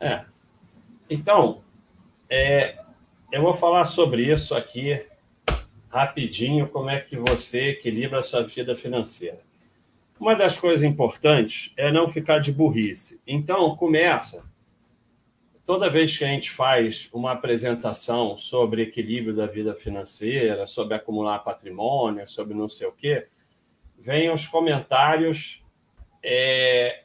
É. Então, é, eu vou falar sobre isso aqui rapidinho, como é que você equilibra a sua vida financeira. Uma das coisas importantes é não ficar de burrice. Então, começa. Toda vez que a gente faz uma apresentação sobre equilíbrio da vida financeira, sobre acumular patrimônio, sobre não sei o quê, vem os comentários é,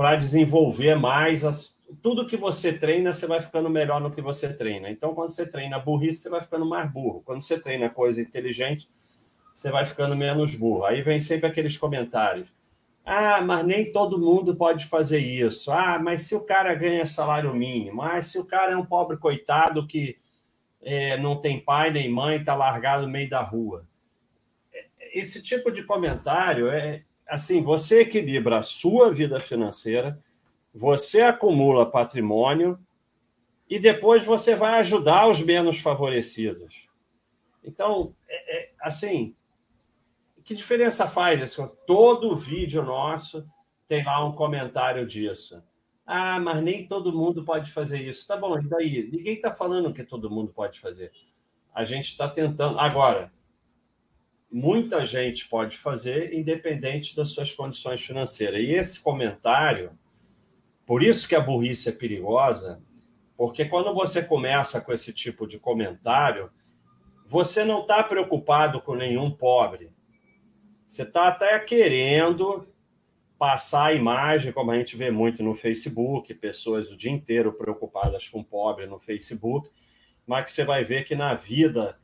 para desenvolver mais as, tudo que você treina, você vai ficando melhor no que você treina. Então, quando você treina burrice, você vai ficando mais burro. Quando você treina coisa inteligente, você vai ficando menos burro. Aí vem sempre aqueles comentários. Ah, mas nem todo mundo pode fazer isso. Ah, mas se o cara ganha salário mínimo. Ah, se o cara é um pobre coitado que é, não tem pai nem mãe, está largado no meio da rua. Esse tipo de comentário é assim: você equilibra a sua vida financeira, você acumula patrimônio e depois você vai ajudar os menos favorecidos. Então, é, é, assim, que diferença faz? Assim, todo vídeo nosso tem lá um comentário disso. Ah, mas nem todo mundo pode fazer isso. Tá bom, e daí? Ninguém está falando que todo mundo pode fazer. A gente está tentando. Agora, muita gente pode fazer, independente das suas condições financeiras. E esse comentário, por isso que a burrice é perigosa, porque quando você começa com esse tipo de comentário, você não está preocupado com nenhum pobre. Você está até querendo passar a imagem, como a gente vê muito no Facebook, pessoas o dia inteiro preocupadas com pobre no Facebook, mas que você vai ver que na vida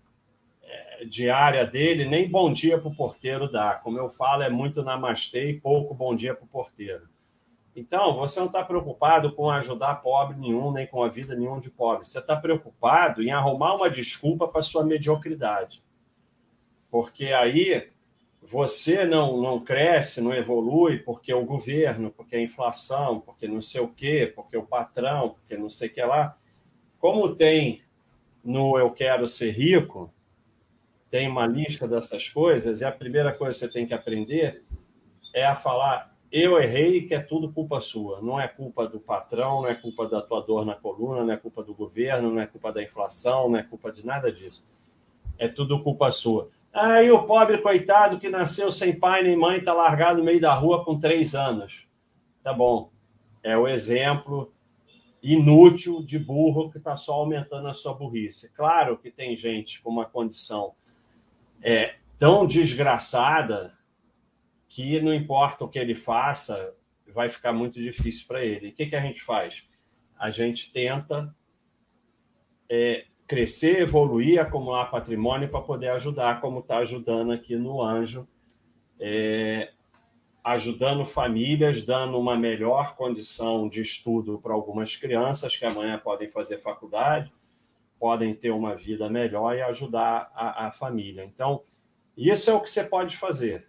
diária dele, nem bom dia para o porteiro dá. Como eu falo, é muito namastê e pouco bom dia para o porteiro. Então, você não está preocupado com ajudar pobre nenhum, nem com a vida nenhum de pobre. Você está preocupado em arrumar uma desculpa para sua mediocridade. Porque aí você não, não cresce, não evolui porque o governo, porque a inflação, porque não sei o quê, porque o patrão, porque não sei o que lá. Como tem no Eu Quero Ser Rico, tem uma lista dessas coisas, e a primeira coisa que você tem que aprender é a falar eu errei que é tudo culpa sua. Não é culpa do patrão, não é culpa da tua dor na coluna, não é culpa do governo, não é culpa da inflação, não é culpa de nada disso. É tudo culpa sua. Aí o pobre coitado que nasceu sem pai nem mãe está largado no meio da rua com três anos. Tá bom. É o exemplo inútil de burro que está só aumentando a sua burrice. Claro que tem gente com uma condição é, tão desgraçada que não importa o que ele faça, vai ficar muito difícil para ele. O que, que a gente faz? A gente tenta é, crescer, evoluir, acumular patrimônio para poder ajudar, como está ajudando aqui no Anjo, é, ajudando famílias, dando uma melhor condição de estudo para algumas crianças que amanhã podem fazer faculdade, podem ter uma vida melhor e ajudar a, a família. Então, isso é o que você pode fazer.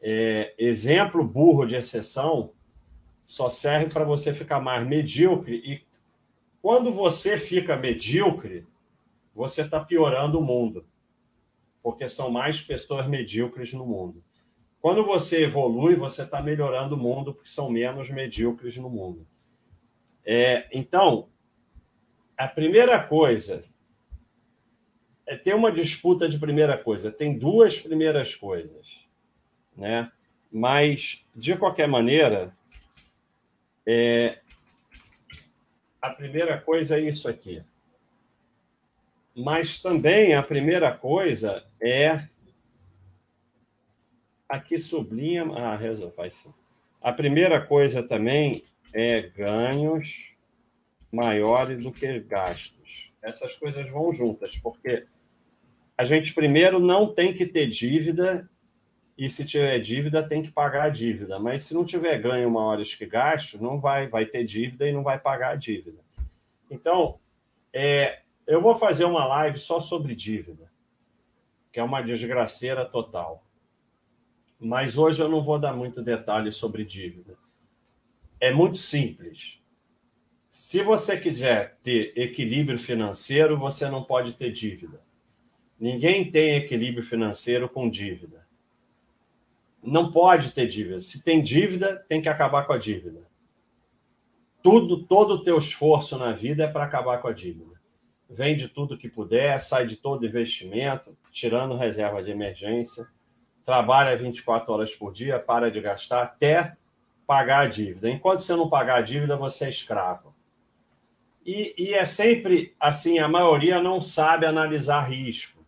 É, exemplo burro de exceção só serve para você ficar mais medíocre e quando você fica medíocre, você está piorando o mundo, porque são mais pessoas medíocres no mundo. Quando você evolui, você está melhorando o mundo, porque são menos medíocres no mundo. É, então, a primeira coisa é ter uma disputa de primeira coisa. Tem duas primeiras coisas, né? Mas, de qualquer maneira, é, a primeira coisa é isso aqui. Mas também a primeira coisa é. Aqui sublinha. Ah, resolve. A primeira coisa também é ganhos maiores do que gastos. Essas coisas vão juntas, porque a gente primeiro não tem que ter dívida e se tiver dívida tem que pagar a dívida. Mas se não tiver ganho maiores que gasto, não vai, vai ter dívida e não vai pagar a dívida. Então, é, eu vou fazer uma live só sobre dívida, que é uma desgraceira total. Mas hoje eu não vou dar muito detalhe sobre dívida. É muito simples. Se você quiser ter equilíbrio financeiro, você não pode ter dívida. Ninguém tem equilíbrio financeiro com dívida não pode ter dívida. Se tem dívida, tem que acabar com a dívida. tudo, todo o teu esforço na vida é para acabar com a dívida. Vende tudo que puder, sai de todo investimento, tirando reserva de emergência, trabalha 24 horas por dia, para de gastar até pagar a dívida. Enquanto você não pagar a dívida, você é escravo. E, e é sempre assim: a maioria não sabe analisar risco.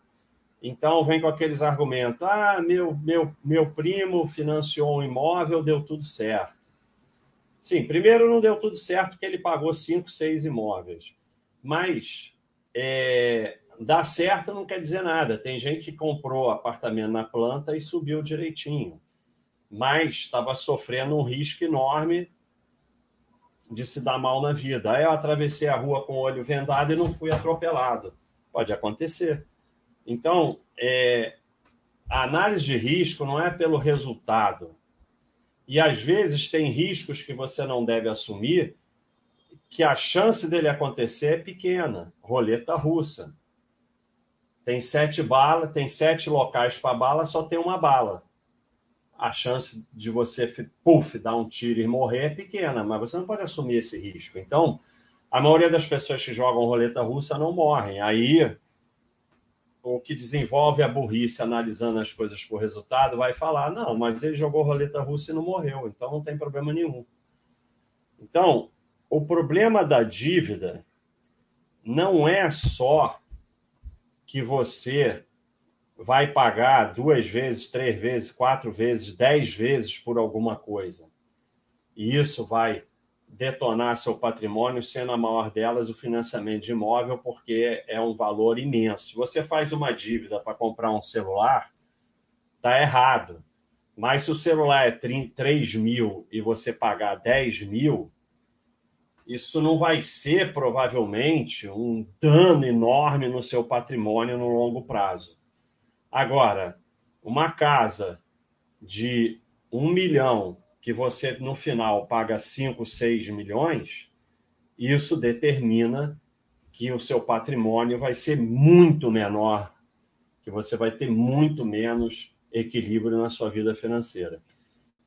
Então vem com aqueles argumentos: ah, meu, meu, meu primo financiou um imóvel, deu tudo certo. Sim, primeiro não deu tudo certo porque ele pagou cinco, seis imóveis. Mas é, dar certo não quer dizer nada. Tem gente que comprou apartamento na planta e subiu direitinho mas estava sofrendo um risco enorme de se dar mal na vida. Aí eu atravessei a rua com o olho vendado e não fui atropelado. Pode acontecer. Então, é, a análise de risco não é pelo resultado. E às vezes tem riscos que você não deve assumir, que a chance dele acontecer é pequena. Roleta russa. Tem sete balas, tem sete locais para bala, só tem uma bala a chance de você, puff, dar um tiro e morrer é pequena, mas você não pode assumir esse risco. Então, a maioria das pessoas que jogam roleta russa não morrem. Aí, o que desenvolve a burrice analisando as coisas por resultado vai falar: não, mas ele jogou roleta russa e não morreu, então não tem problema nenhum. Então, o problema da dívida não é só que você vai pagar duas vezes, três vezes, quatro vezes, dez vezes por alguma coisa. E isso vai detonar seu patrimônio, sendo a maior delas o financiamento de imóvel, porque é um valor imenso. Se você faz uma dívida para comprar um celular, está errado. Mas se o celular é 3 mil e você pagar 10 mil, isso não vai ser provavelmente um dano enorme no seu patrimônio no longo prazo. Agora, uma casa de um milhão que você no final paga 5, 6 milhões, isso determina que o seu patrimônio vai ser muito menor, que você vai ter muito menos equilíbrio na sua vida financeira.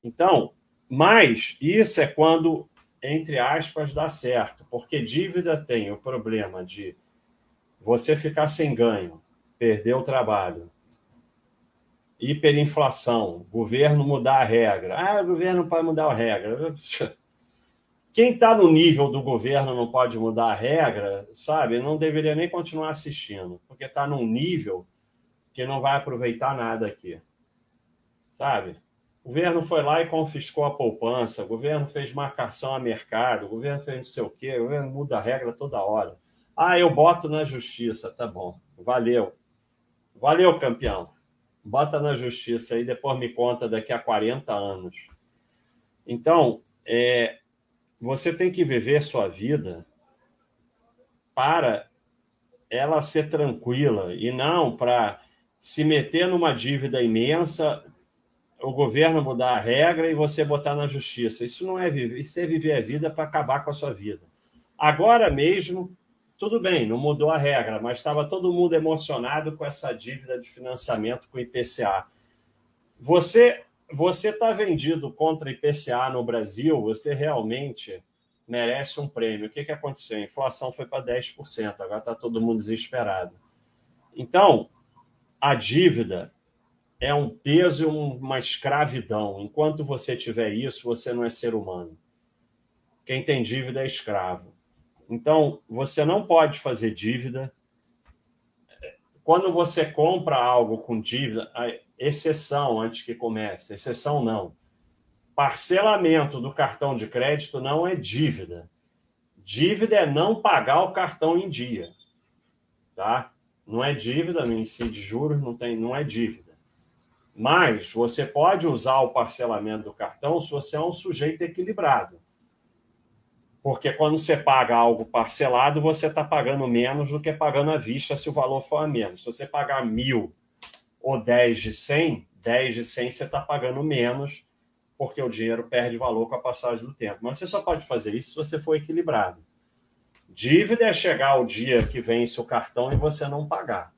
Então, mas isso é quando, entre aspas, dá certo, porque dívida tem o problema de você ficar sem ganho, perder o trabalho, hiperinflação, governo mudar a regra. Ah, o governo pode mudar a regra. Quem está no nível do governo não pode mudar a regra, sabe? Não deveria nem continuar assistindo, porque está num nível que não vai aproveitar nada aqui, sabe? O governo foi lá e confiscou a poupança, o governo fez marcação a mercado, o governo fez não sei o quê, o governo muda a regra toda hora. Ah, eu boto na justiça, tá bom. Valeu. Valeu, campeão. Bota na justiça aí, depois me conta daqui a 40 anos. Então, é, você tem que viver sua vida para ela ser tranquila e não para se meter numa dívida imensa, o governo mudar a regra e você botar na justiça. Isso não é viver, isso é viver a vida para acabar com a sua vida. Agora mesmo, tudo bem, não mudou a regra, mas estava todo mundo emocionado com essa dívida de financiamento com o IPCA. Você você está vendido contra IPCA no Brasil, você realmente merece um prêmio. O que, que aconteceu? A inflação foi para 10%, agora está todo mundo desesperado. Então, a dívida é um peso e uma escravidão. Enquanto você tiver isso, você não é ser humano. Quem tem dívida é escravo. Então, você não pode fazer dívida. Quando você compra algo com dívida, exceção antes que comece, exceção não. Parcelamento do cartão de crédito não é dívida. Dívida é não pagar o cartão em dia. Tá? Não é dívida, no ensino de juros não tem, não é dívida. Mas você pode usar o parcelamento do cartão se você é um sujeito equilibrado. Porque quando você paga algo parcelado, você está pagando menos do que pagando à vista se o valor for a menos. Se você pagar mil ou dez de cem, dez de cem você está pagando menos, porque o dinheiro perde valor com a passagem do tempo. Mas você só pode fazer isso se você for equilibrado. Dívida é chegar o dia que vence o cartão e você não pagar.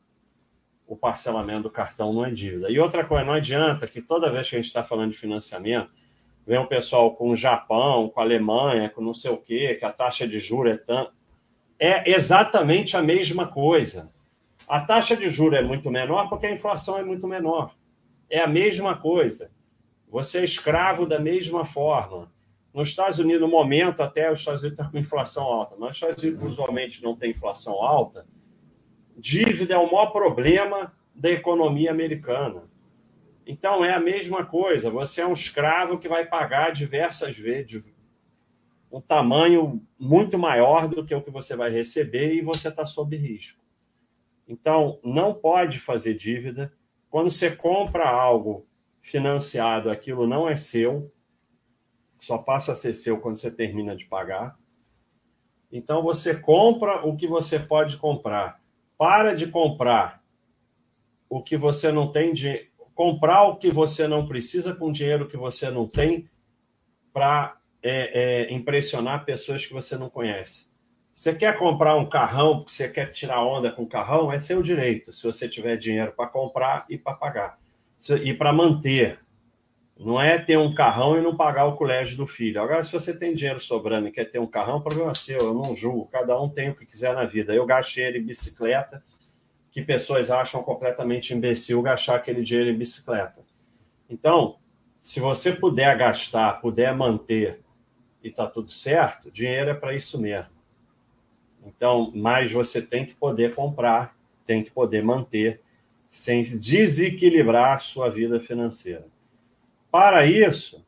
O parcelamento do cartão não é dívida. E outra coisa, não adianta que toda vez que a gente está falando de financiamento, vem o pessoal com o Japão, com a Alemanha, com não sei o quê, que a taxa de juros é tão. É exatamente a mesma coisa. A taxa de juros é muito menor porque a inflação é muito menor. É a mesma coisa. Você é escravo da mesma forma. Nos Estados Unidos, no momento, até os Estados Unidos estão com inflação alta. Nos Estados Unidos, usualmente, não tem inflação alta. Dívida é o maior problema da economia americana. Então, é a mesma coisa. Você é um escravo que vai pagar diversas vezes um tamanho muito maior do que o que você vai receber e você está sob risco. Então, não pode fazer dívida. Quando você compra algo financiado, aquilo não é seu, só passa a ser seu quando você termina de pagar. Então, você compra o que você pode comprar. Para de comprar o que você não tem de comprar o que você não precisa com dinheiro que você não tem para é, é, impressionar pessoas que você não conhece. Você quer comprar um carrão porque você quer tirar onda com o carrão? É seu direito, se você tiver dinheiro para comprar e para pagar. E para manter. Não é ter um carrão e não pagar o colégio do filho. Agora, se você tem dinheiro sobrando e quer ter um carrão, problema é seu, eu não julgo. Cada um tem o que quiser na vida. Eu gastei ele em bicicleta que pessoas acham completamente imbecil gastar aquele dinheiro em bicicleta. Então, se você puder gastar, puder manter e está tudo certo, dinheiro é para isso mesmo. Então, mas você tem que poder comprar, tem que poder manter, sem desequilibrar a sua vida financeira. Para isso,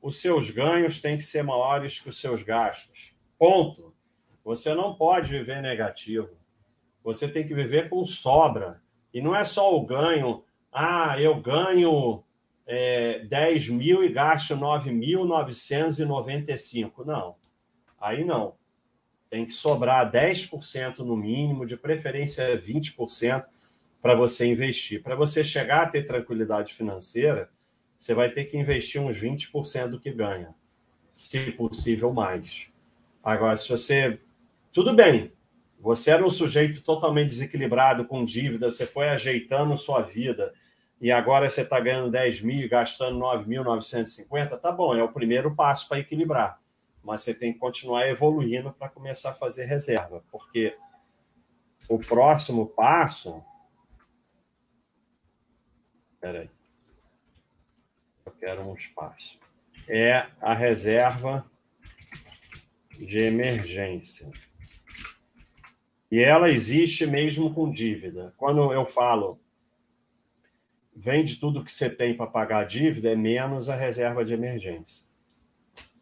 os seus ganhos têm que ser maiores que os seus gastos. Ponto. Você não pode viver negativo. Você tem que viver com sobra. E não é só o ganho. Ah, eu ganho é, 10 mil e gasto 9.995. Não. Aí não. Tem que sobrar 10% no mínimo, de preferência 20% para você investir. Para você chegar a ter tranquilidade financeira, você vai ter que investir uns 20% do que ganha, se possível mais. Agora, se você. Tudo bem, você era um sujeito totalmente desequilibrado com dívida, você foi ajeitando sua vida e agora você está ganhando 10 mil e gastando 9.950, tá bom, é o primeiro passo para equilibrar. Mas você tem que continuar evoluindo para começar a fazer reserva, porque o próximo passo. Espera aí. Eu quero um espaço. É a reserva de emergência. E ela existe mesmo com dívida. Quando eu falo vende tudo que você tem para pagar a dívida, é menos a reserva de emergência.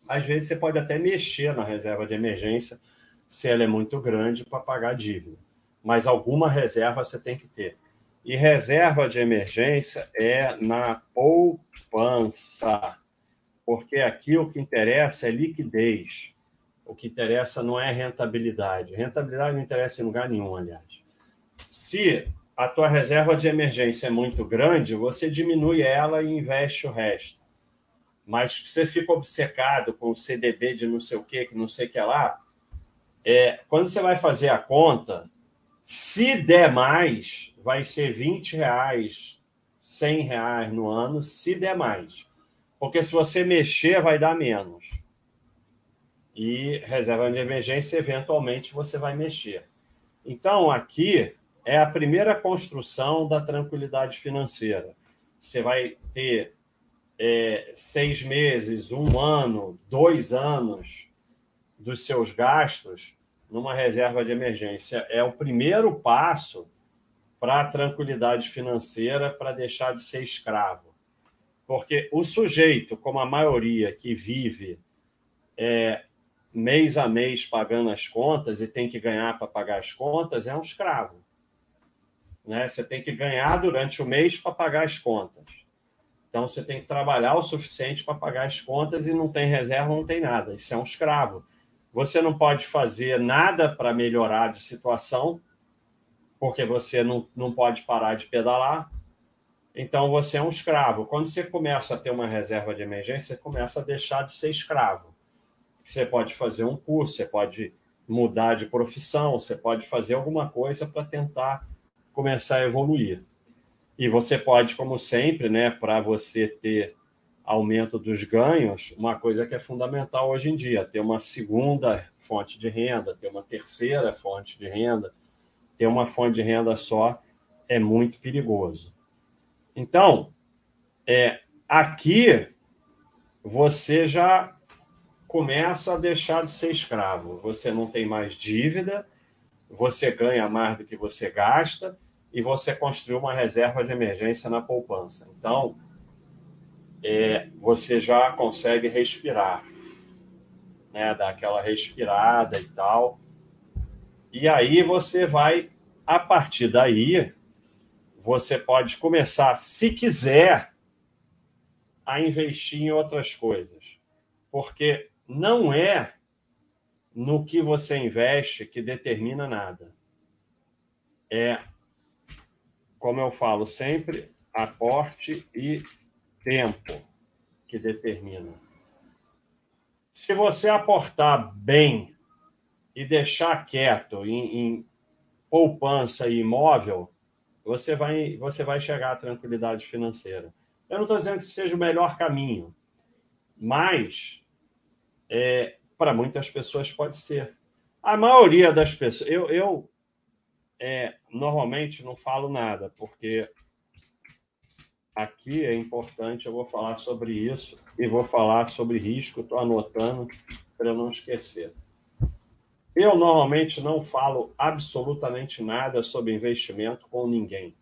Às vezes você pode até mexer na reserva de emergência se ela é muito grande para pagar a dívida. Mas alguma reserva você tem que ter. E reserva de emergência é na poupança, porque aqui o que interessa é liquidez. O que interessa não é rentabilidade. Rentabilidade não interessa em lugar nenhum, aliás. Se a tua reserva de emergência é muito grande, você diminui ela e investe o resto. Mas se você fica obcecado com o CDB de não sei o que, que não sei o que lá, é, quando você vai fazer a conta, se der mais, vai ser 20 reais, 100 reais no ano, se der mais. Porque se você mexer, vai dar menos e reserva de emergência, eventualmente você vai mexer. Então, aqui é a primeira construção da tranquilidade financeira. Você vai ter é, seis meses, um ano, dois anos dos seus gastos numa reserva de emergência. É o primeiro passo para a tranquilidade financeira, para deixar de ser escravo. Porque o sujeito, como a maioria que vive é, mês a mês pagando as contas e tem que ganhar para pagar as contas, é um escravo. Né? Você tem que ganhar durante o mês para pagar as contas. Então você tem que trabalhar o suficiente para pagar as contas e não tem reserva, não tem nada. Isso é um escravo. Você não pode fazer nada para melhorar de situação, porque você não, não pode parar de pedalar. Então você é um escravo. Quando você começa a ter uma reserva de emergência, você começa a deixar de ser escravo. Você pode fazer um curso, você pode mudar de profissão, você pode fazer alguma coisa para tentar começar a evoluir. E você pode, como sempre, né, para você ter aumento dos ganhos, uma coisa que é fundamental hoje em dia, ter uma segunda fonte de renda, ter uma terceira fonte de renda, ter uma fonte de renda só é muito perigoso. Então, é, aqui você já começa a deixar de ser escravo. Você não tem mais dívida, você ganha mais do que você gasta e você construiu uma reserva de emergência na poupança. Então, é, você já consegue respirar, né? Dar aquela respirada e tal. E aí você vai, a partir daí, você pode começar, se quiser, a investir em outras coisas. Porque não é no que você investe que determina nada. É, como eu falo sempre, aporte e tempo que determina. Se você aportar bem e deixar quieto em, em poupança e imóvel, você vai, você vai chegar à tranquilidade financeira. Eu não estou dizendo que seja o melhor caminho, mas é, para muitas pessoas pode ser. A maioria das pessoas. Eu, eu é, normalmente não falo nada, porque aqui é importante, eu vou falar sobre isso e vou falar sobre risco, estou anotando para não esquecer. Eu normalmente não falo absolutamente nada sobre investimento com ninguém.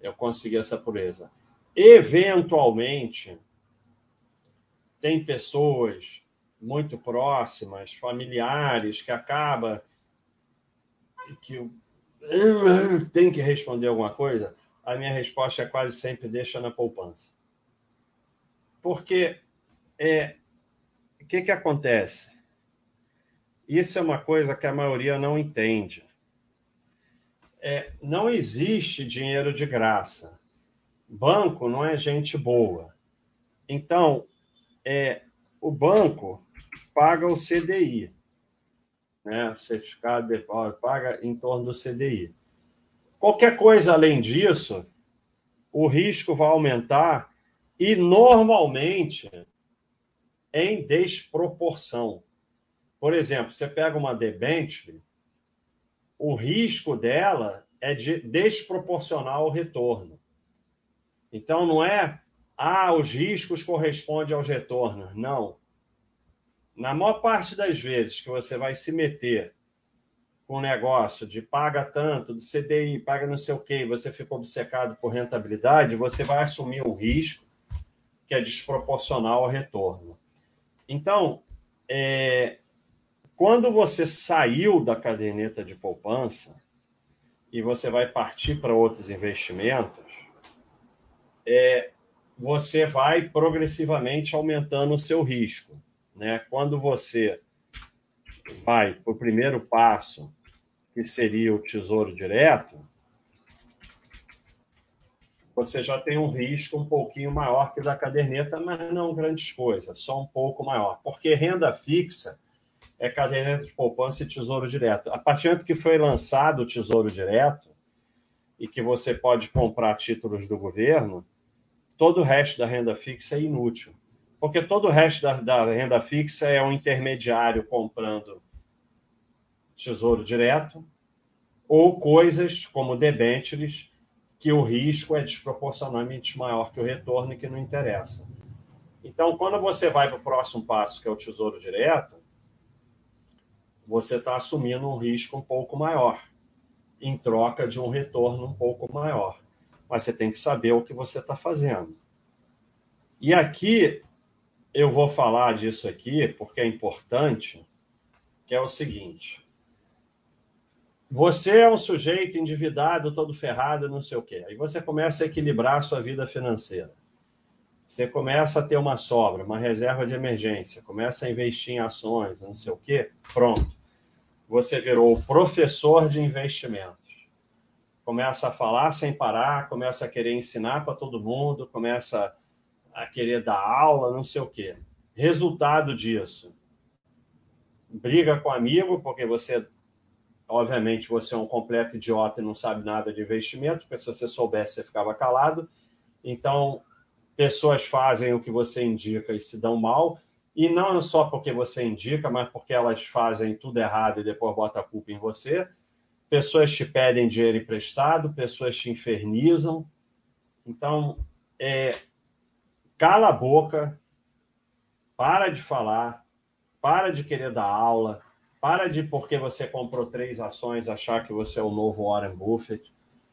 Eu consegui essa pureza. Eventualmente, tem pessoas muito próximas, familiares, que acaba que tem que responder alguma coisa, a minha resposta é quase sempre deixa na poupança. Porque é, o que, que acontece? Isso é uma coisa que a maioria não entende. É, não existe dinheiro de graça. Banco não é gente boa. Então, é, o banco paga o CDI, né? certificado de depósito, paga em torno do CDI. Qualquer coisa além disso, o risco vai aumentar e normalmente em desproporção. Por exemplo, você pega uma debênture, o risco dela é de desproporcional ao retorno. Então não é ah, os riscos correspondem aos retornos. Não. Na maior parte das vezes que você vai se meter com um negócio de paga tanto, do CDI, paga não sei o quê, você fica obcecado por rentabilidade, você vai assumir um risco que é desproporcional ao retorno. Então, é, quando você saiu da caderneta de poupança e você vai partir para outros investimentos, é, você vai progressivamente aumentando o seu risco. Né? Quando você vai para o primeiro passo, que seria o tesouro direto, você já tem um risco um pouquinho maior que da caderneta, mas não grandes coisas, só um pouco maior. Porque renda fixa é caderneta de poupança e tesouro direto. A partir do momento que foi lançado o tesouro direto e que você pode comprar títulos do governo, todo o resto da renda fixa é inútil. Porque todo o resto da, da renda fixa é um intermediário comprando tesouro direto ou coisas como debêntures, que o risco é desproporcionalmente maior que o retorno e que não interessa. Então, quando você vai para o próximo passo, que é o tesouro direto, você está assumindo um risco um pouco maior, em troca de um retorno um pouco maior mas você tem que saber o que você está fazendo. E aqui eu vou falar disso aqui porque é importante, que é o seguinte. Você é um sujeito endividado, todo ferrado, não sei o quê. Aí você começa a equilibrar a sua vida financeira. Você começa a ter uma sobra, uma reserva de emergência, começa a investir em ações, não sei o quê. Pronto. Você virou professor de investimento começa a falar sem parar, começa a querer ensinar para todo mundo, começa a querer dar aula, não sei o quê. Resultado disso: briga com amigo, porque você, obviamente, você é um completo idiota e não sabe nada de investimento, porque se você soubesse, você ficava calado. Então, pessoas fazem o que você indica e se dão mal, e não só porque você indica, mas porque elas fazem tudo errado e depois bota a culpa em você. Pessoas te pedem dinheiro emprestado, pessoas te infernizam. Então, é, cala a boca, para de falar, para de querer dar aula, para de, porque você comprou três ações, achar que você é o novo Warren Buffett.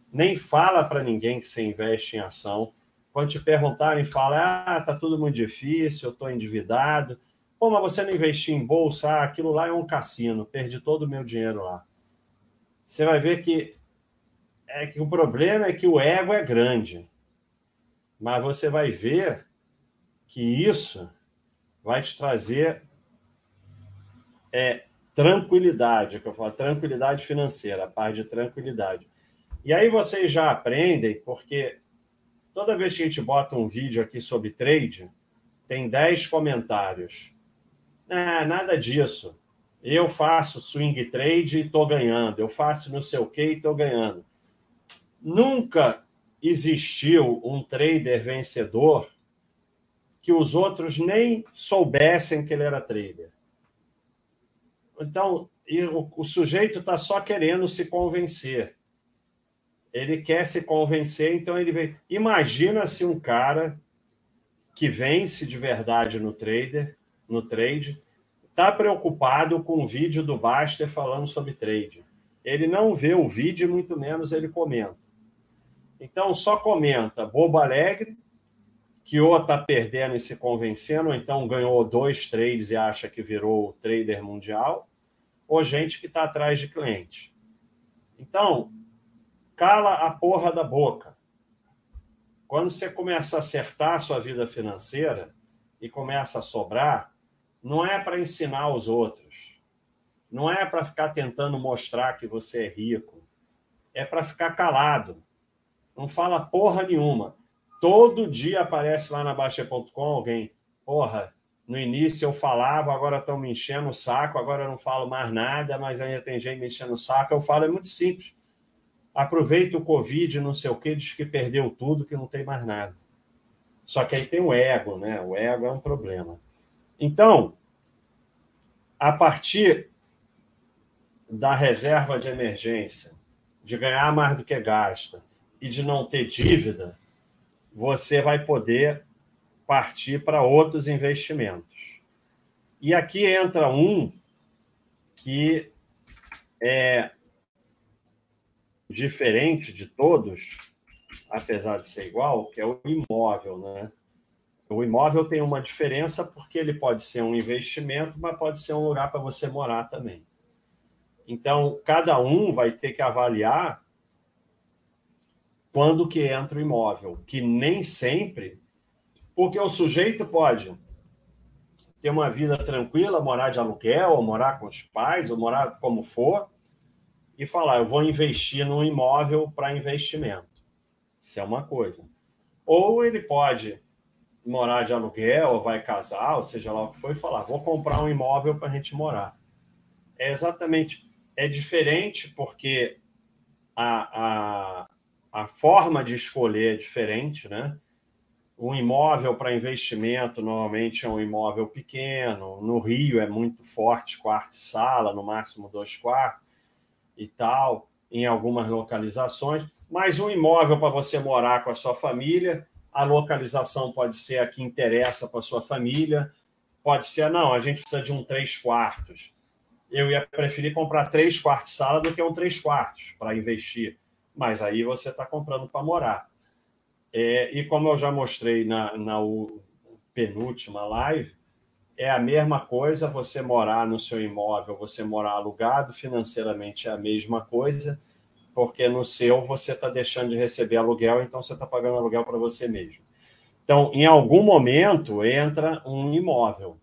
Nem fala para ninguém que você investe em ação. Quando te perguntarem, fala: ah, tá tudo muito difícil, eu estou endividado. Pô, mas você não investiu em bolsa? Ah, aquilo lá é um cassino, perdi todo o meu dinheiro lá. Você vai ver que, é que o problema é que o ego é grande. Mas você vai ver que isso vai te trazer é, tranquilidade, que eu falo, tranquilidade financeira, a paz de tranquilidade. E aí vocês já aprendem, porque toda vez que a gente bota um vídeo aqui sobre trade, tem 10 comentários. Ah, nada disso. Eu faço swing trade e estou ganhando. Eu faço não sei o que e estou ganhando. Nunca existiu um trader vencedor que os outros nem soubessem que ele era trader. Então, o, o sujeito está só querendo se convencer. Ele quer se convencer, então ele vem. Imagina se um cara que vence de verdade no trader, no trade, está preocupado com o vídeo do Baster falando sobre trade. Ele não vê o vídeo, muito menos ele comenta. Então, só comenta bobo alegre, que ou está perdendo e se convencendo, ou então ganhou dois trades e acha que virou trader mundial, ou gente que está atrás de cliente. Então, cala a porra da boca. Quando você começa a acertar a sua vida financeira e começa a sobrar, não é para ensinar os outros. Não é para ficar tentando mostrar que você é rico. É para ficar calado. Não fala porra nenhuma. Todo dia aparece lá na Baixa.com alguém. Porra, no início eu falava, agora estão me enchendo o saco, agora eu não falo mais nada, mas ainda tem gente me enchendo o saco. Eu falo, é muito simples. Aproveita o Covid, não sei o quê, diz que perdeu tudo, que não tem mais nada. Só que aí tem o ego, né? O ego é um problema. Então, a partir da reserva de emergência, de ganhar mais do que gasta e de não ter dívida, você vai poder partir para outros investimentos. E aqui entra um que é diferente de todos, apesar de ser igual, que é o imóvel, né? O imóvel tem uma diferença porque ele pode ser um investimento, mas pode ser um lugar para você morar também. Então, cada um vai ter que avaliar quando que entra o imóvel, que nem sempre porque o sujeito pode ter uma vida tranquila, morar de aluguel, ou morar com os pais, ou morar como for, e falar: eu vou investir num imóvel para investimento. Isso é uma coisa. Ou ele pode morar de aluguel, ou vai casar, ou seja lá o que for, e falar: vou comprar um imóvel para a gente morar. É exatamente. É diferente porque a, a, a forma de escolher é diferente, né? Um imóvel para investimento normalmente é um imóvel pequeno. No Rio é muito forte, quarto e sala, no máximo dois quartos e tal, em algumas localizações. Mas um imóvel para você morar com a sua família, a localização pode ser a que interessa para a sua família, pode ser, não, a gente precisa de um três quartos. Eu ia preferir comprar três quartos sala do que um três quartos para investir. Mas aí você está comprando para morar. É, e como eu já mostrei na, na penúltima live, é a mesma coisa você morar no seu imóvel, você morar alugado, financeiramente é a mesma coisa, porque no seu você está deixando de receber aluguel, então você está pagando aluguel para você mesmo. Então, em algum momento, entra um imóvel.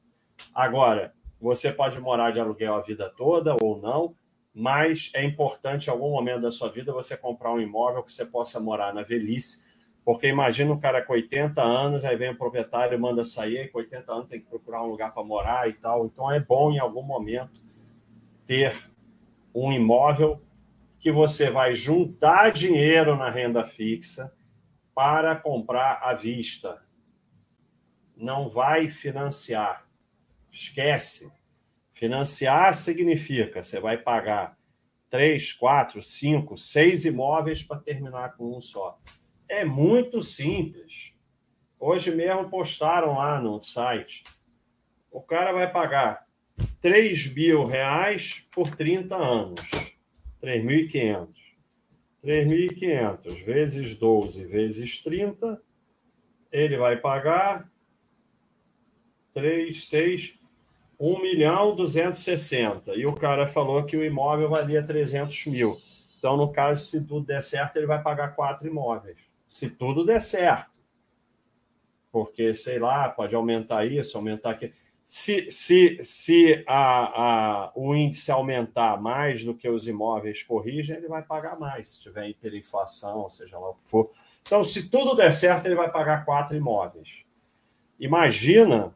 Agora, você pode morar de aluguel a vida toda ou não, mas é importante, em algum momento da sua vida, você comprar um imóvel que você possa morar na velhice porque imagina um cara com 80 anos, aí vem o proprietário manda sair, com 80 anos tem que procurar um lugar para morar e tal. Então é bom em algum momento ter um imóvel que você vai juntar dinheiro na renda fixa para comprar à vista. não vai financiar. Esquece. Financiar significa você vai pagar três, quatro, cinco, seis imóveis para terminar com um só. É muito simples. Hoje mesmo postaram lá no site. O cara vai pagar 3 mil reais por 30 anos. 3.500. 3.500 vezes 12 vezes 30, ele vai pagar 3, 6, 1 milhão 260. E o cara falou que o imóvel valia 300 mil. Então, no caso, se tudo der certo, ele vai pagar quatro imóveis. Se tudo der certo. Porque, sei lá, pode aumentar isso, aumentar aquilo. Se, se, se a, a, o índice aumentar mais do que os imóveis corrigem, ele vai pagar mais, se tiver hiperinflação, seja lá o que for. Então, se tudo der certo, ele vai pagar quatro imóveis. Imagina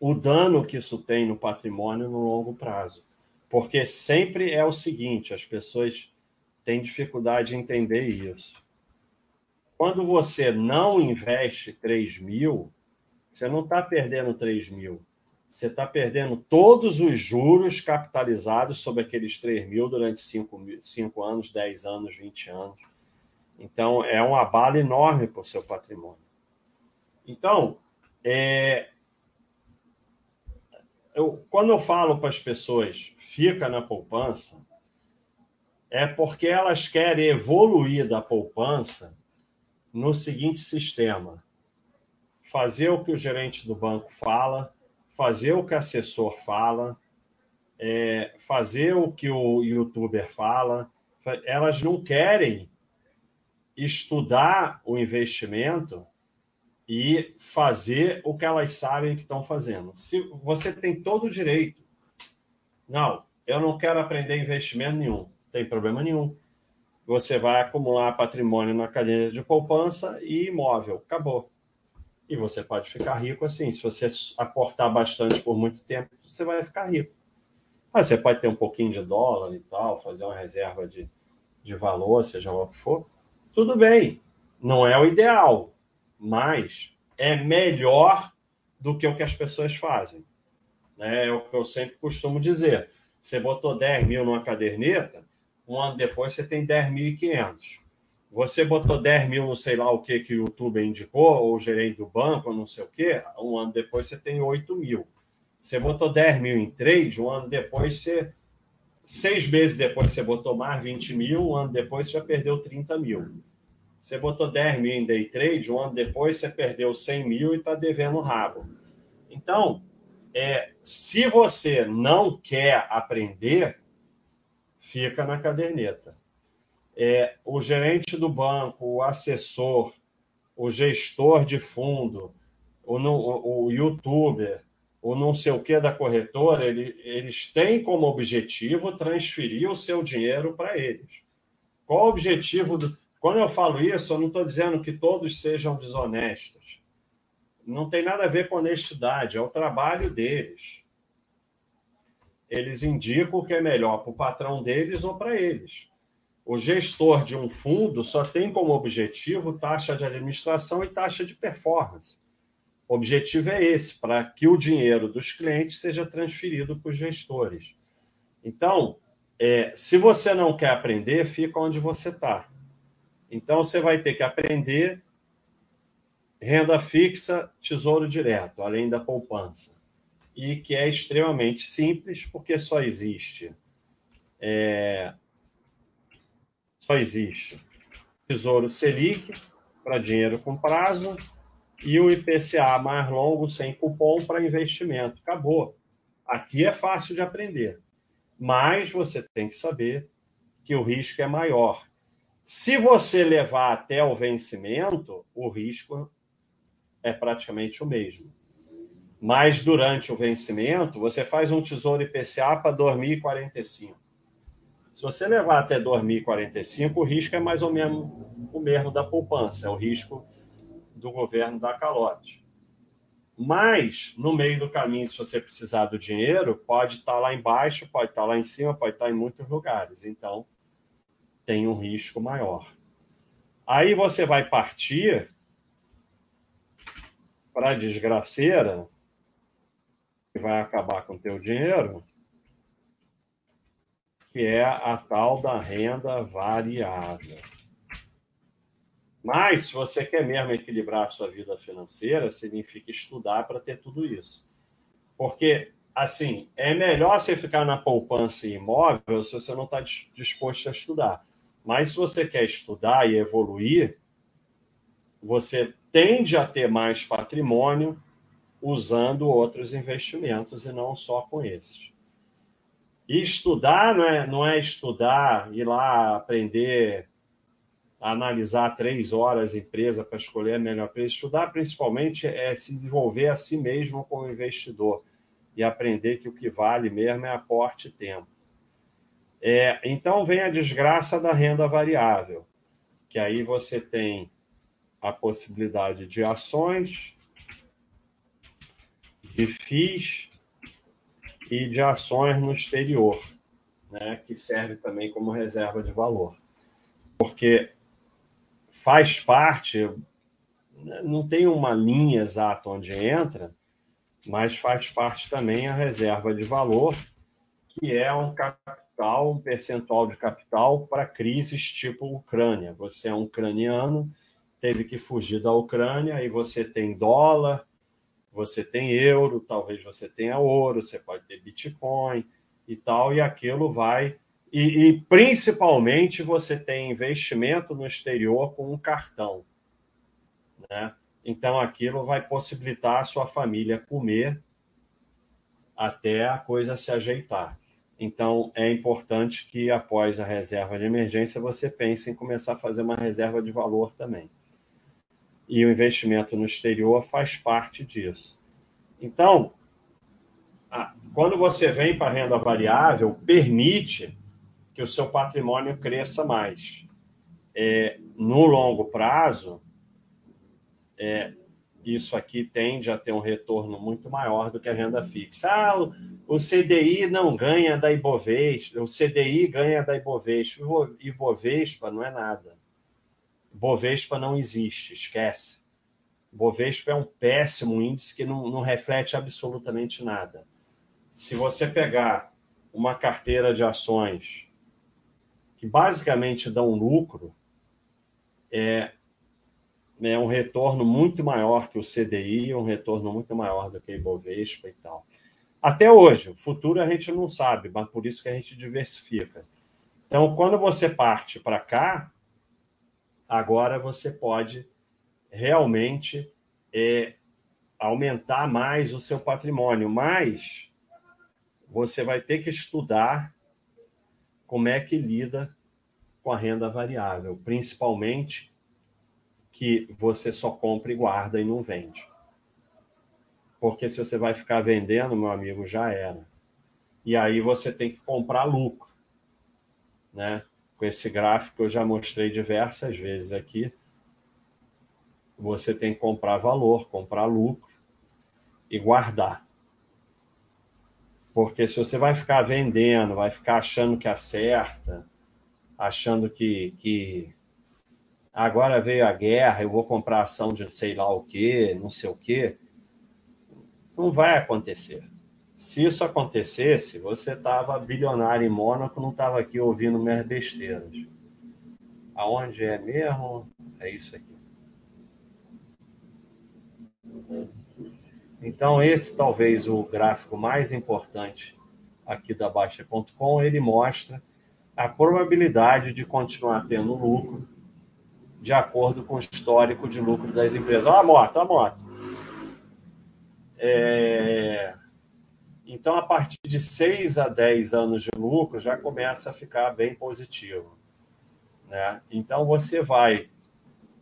o dano que isso tem no patrimônio no longo prazo. Porque sempre é o seguinte: as pessoas têm dificuldade em entender isso. Quando você não investe 3 mil, você não está perdendo 3 mil. Você está perdendo todos os juros capitalizados sobre aqueles 3 mil durante 5, 5 anos, 10 anos, 20 anos. Então, é um abalo enorme para o seu patrimônio. Então, é, eu, quando eu falo para as pessoas, fica na poupança, é porque elas querem evoluir da poupança no seguinte sistema: fazer o que o gerente do banco fala, fazer o que o assessor fala, é, fazer o que o youtuber fala. Elas não querem estudar o investimento e fazer o que elas sabem que estão fazendo. Se você tem todo o direito, não, eu não quero aprender investimento nenhum, tem problema nenhum. Você vai acumular patrimônio na cadeia de poupança e imóvel, acabou. E você pode ficar rico assim. Se você aportar bastante por muito tempo, você vai ficar rico. Mas você pode ter um pouquinho de dólar e tal, fazer uma reserva de, de valor, seja lá o que for. Tudo bem. Não é o ideal, mas é melhor do que o que as pessoas fazem. Né? É o que eu sempre costumo dizer. Você botou 10 mil numa caderneta, um ano depois você tem 10.500. Você botou 10 mil no sei lá o que que o YouTube indicou, ou gerente do banco, ou não sei o que, um ano depois você tem 8 mil. Você botou 10 mil em trade, um ano depois você. Seis meses depois você botou mais 20 mil, um ano depois você já perdeu 30 mil. Você botou 10 mil em day trade, um ano depois você perdeu 100 mil e está devendo rabo. Então, é, se você não quer aprender, fica na caderneta. É, o gerente do banco, o assessor, o gestor de fundo, o, o, o youtuber, o não sei o que da corretora, ele, eles têm como objetivo transferir o seu dinheiro para eles. Qual o objetivo do, quando eu falo isso, eu não estou dizendo que todos sejam desonestos. Não tem nada a ver com honestidade, é o trabalho deles. Eles indicam o que é melhor para o patrão deles ou para eles. O gestor de um fundo só tem como objetivo taxa de administração e taxa de performance. O objetivo é esse, para que o dinheiro dos clientes seja transferido para os gestores. Então, é, se você não quer aprender, fica onde você está. Então, você vai ter que aprender renda fixa, tesouro direto, além da poupança. E que é extremamente simples, porque só existe. É, só existe Tesouro Selic para dinheiro com prazo e o IPCA mais longo sem cupom para investimento. Acabou. Aqui é fácil de aprender, mas você tem que saber que o risco é maior se você levar até o vencimento, o risco é praticamente o mesmo. Mas durante o vencimento, você faz um tesouro IPCA para 2045. Se você levar até 2045, o risco é mais ou menos o mesmo da poupança, é o risco do governo da calote. Mas, no meio do caminho, se você precisar do dinheiro, pode estar lá embaixo, pode estar lá em cima, pode estar em muitos lugares. Então, tem um risco maior. Aí você vai partir para a desgraceira, que vai acabar com o teu dinheiro, que é a tal da renda variável. Mas, se você quer mesmo equilibrar a sua vida financeira, significa estudar para ter tudo isso. Porque, assim, é melhor você ficar na poupança imóvel se você não está disposto a estudar. Mas, se você quer estudar e evoluir, você tende a ter mais patrimônio usando outros investimentos e não só com esses. E estudar não é, não é estudar, ir lá aprender analisar três horas empresa para escolher a melhor empresa. Estudar, principalmente, é se desenvolver a si mesmo como investidor e aprender que o que vale mesmo é aporte e tempo. É, então, vem a desgraça da renda variável, que aí você tem a possibilidade de ações, de FIIs e de ações no exterior, né, que serve também como reserva de valor. Porque faz parte, não tem uma linha exata onde entra, mas faz parte também a reserva de valor, que é um capital, um percentual de capital para crises tipo Ucrânia. Você é um ucraniano, teve que fugir da Ucrânia e você tem dólar, você tem euro, talvez você tenha ouro, você pode ter Bitcoin e tal, e aquilo vai e, e, principalmente você tem investimento no exterior com um cartão. Né? Então aquilo vai possibilitar a sua família comer até a coisa se ajeitar. Então é importante que após a reserva de emergência você pense em começar a fazer uma reserva de valor também. E o investimento no exterior faz parte disso. Então, quando você vem para a renda variável, permite que o seu patrimônio cresça mais. É, no longo prazo, é, isso aqui tende a ter um retorno muito maior do que a renda fixa. Ah, o, CDI não ganha da Ibovespa, o CDI ganha da Ibovespa. Ibovespa não é nada. Bovespa não existe, esquece. Bovespa é um péssimo índice que não, não reflete absolutamente nada. Se você pegar uma carteira de ações que basicamente dão lucro, é, é um retorno muito maior que o CDI, um retorno muito maior do que o Ibovespa e tal. Até hoje, o futuro a gente não sabe, mas por isso que a gente diversifica. Então, quando você parte para cá, agora você pode realmente é, aumentar mais o seu patrimônio, mas você vai ter que estudar como é que lida com a renda variável, principalmente que você só compra e guarda e não vende. Porque se você vai ficar vendendo, meu amigo, já era. E aí você tem que comprar lucro, né? Com esse gráfico eu já mostrei diversas vezes aqui. Você tem que comprar valor, comprar lucro e guardar. Porque se você vai ficar vendendo, vai ficar achando que acerta, achando que, que agora veio a guerra, eu vou comprar ação de sei lá o quê, não sei o quê, não vai acontecer. Se isso acontecesse, você estava bilionário em Mônaco, não estava aqui ouvindo minhas besteiras. Aonde é mesmo? É isso aqui. Então, esse talvez o gráfico mais importante aqui da Baixa.com, ele mostra a probabilidade de continuar tendo lucro de acordo com o histórico de lucro das empresas. Olha a moto, olha a moto. É... Então, a partir de 6 a 10 anos de lucro, já começa a ficar bem positivo. Né? Então, você vai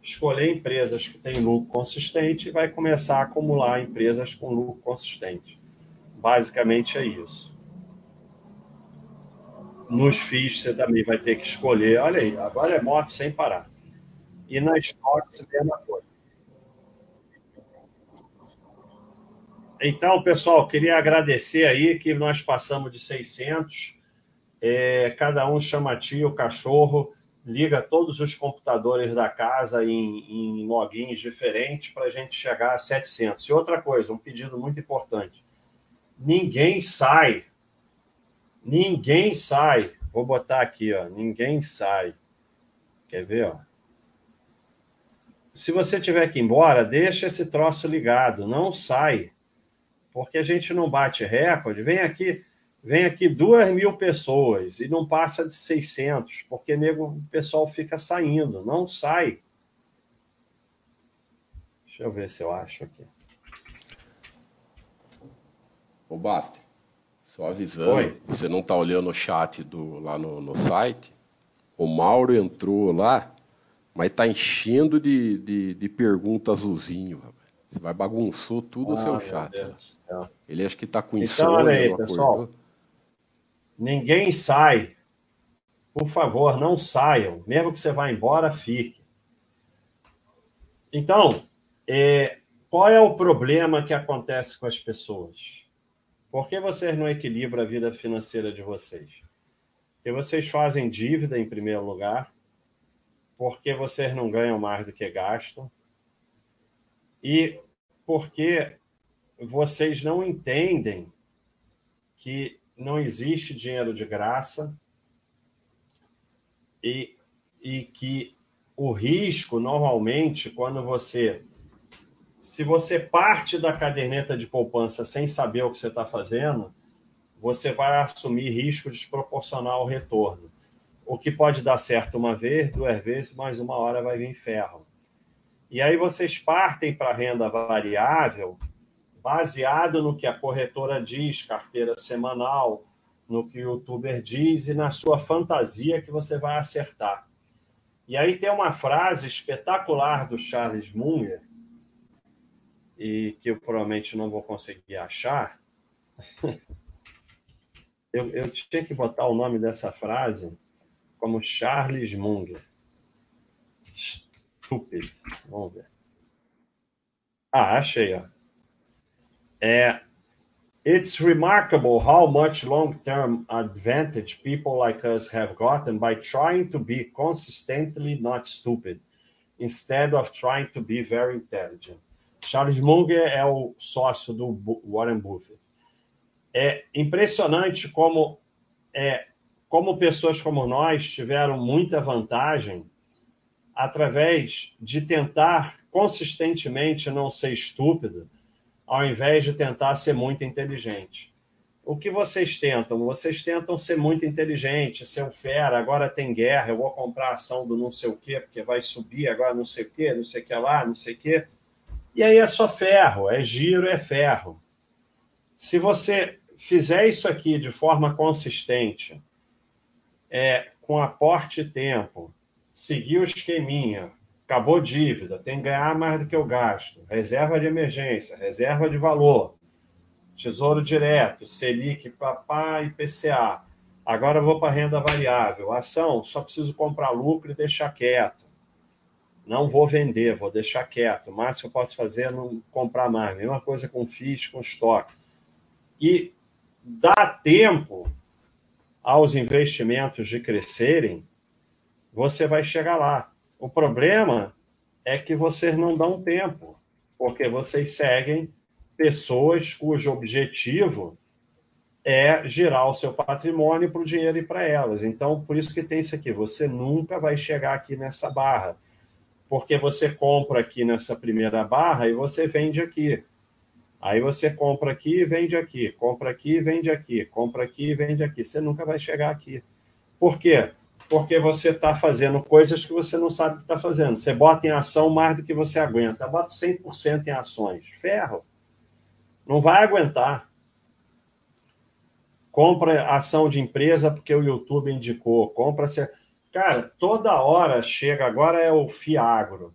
escolher empresas que têm lucro consistente e vai começar a acumular empresas com lucro consistente. Basicamente é isso. Nos FIIs você também vai ter que escolher. Olha aí, agora é moto sem parar. E na stocks, mesma coisa. Então, pessoal, queria agradecer aí que nós passamos de 600. É, cada um chama tio, cachorro liga todos os computadores da casa em, em logins diferentes para a gente chegar a 700. E outra coisa, um pedido muito importante: ninguém sai, ninguém sai. Vou botar aqui, ó, ninguém sai. Quer ver, ó? Se você tiver que ir embora, deixa esse troço ligado, não sai, porque a gente não bate recorde. Vem aqui, vem aqui duas mil pessoas e não passa de 600, porque nego, o pessoal fica saindo, não sai. Deixa eu ver se eu acho aqui. Ô, Basti, só avisando, Oi. você não está olhando o chat do, lá no, no site, o Mauro entrou lá, mas está enchendo de, de, de pergunta azulzinho, rapaz. Você vai bagunçou tudo ah, o seu chat. Ele acho que está com então, Olha aí, pessoal. Ninguém sai. Por favor, não saiam. Mesmo que você vá embora, fique. Então, é, qual é o problema que acontece com as pessoas? Por que vocês não equilibram a vida financeira de vocês? Porque vocês fazem dívida em primeiro lugar, porque vocês não ganham mais do que gastam, e porque vocês não entendem que não existe dinheiro de graça e, e que o risco, normalmente, quando você. Se você parte da caderneta de poupança sem saber o que você está fazendo, você vai assumir risco desproporcional ao retorno. O que pode dar certo uma vez, duas vezes, mas uma hora vai vir ferro. E aí vocês partem para a renda variável baseado no que a corretora diz, carteira semanal, no que o youtuber diz e na sua fantasia que você vai acertar. E aí tem uma frase espetacular do Charles Munger, e que eu provavelmente não vou conseguir achar. eu, eu tinha que botar o nome dessa frase como Charles Munger. Stupid. Vamos ver. Ah, achei, ó. É, it's remarkable how much long-term advantage people like us have gotten by trying to be consistently not stupid, instead of trying to be very intelligent. Charles Munger é o sócio do Warren Buffett. É impressionante como é como pessoas como nós tiveram muita vantagem através de tentar consistentemente não ser estúpido ao invés de tentar ser muito inteligente. O que vocês tentam? Vocês tentam ser muito inteligente, ser um fera, agora tem guerra, eu vou comprar ação do não sei o quê, porque vai subir agora não sei o quê, não sei o que lá, não sei o quê. E aí é só ferro, é giro, é ferro. Se você fizer isso aqui de forma consistente, é, com aporte e tempo, seguir o esqueminha, acabou dívida, tem que ganhar mais do que eu gasto, reserva de emergência, reserva de valor, tesouro direto, Selic, papá e PCA. Agora vou para renda variável. Ação, só preciso comprar lucro e deixar quieto. Não vou vender, vou deixar quieto. O máximo que eu posso fazer é não comprar mais. Mesma coisa com FIIs, com estoque. E dá tempo aos investimentos de crescerem, você vai chegar lá. O problema é que vocês não dão tempo, porque vocês seguem pessoas cujo objetivo é girar o seu patrimônio para o dinheiro e para elas. Então, por isso que tem isso aqui. Você nunca vai chegar aqui nessa barra, porque você compra aqui nessa primeira barra e você vende aqui. Aí você compra aqui e vende aqui, compra aqui e vende aqui, compra aqui e vende aqui. Você nunca vai chegar aqui. Por quê? porque você está fazendo coisas que você não sabe que está fazendo. Você bota em ação mais do que você aguenta. Bota 100% em ações. Ferro. Não vai aguentar. Compra ação de empresa porque o YouTube indicou. Compra. Cara, toda hora chega, agora é o Fiagro.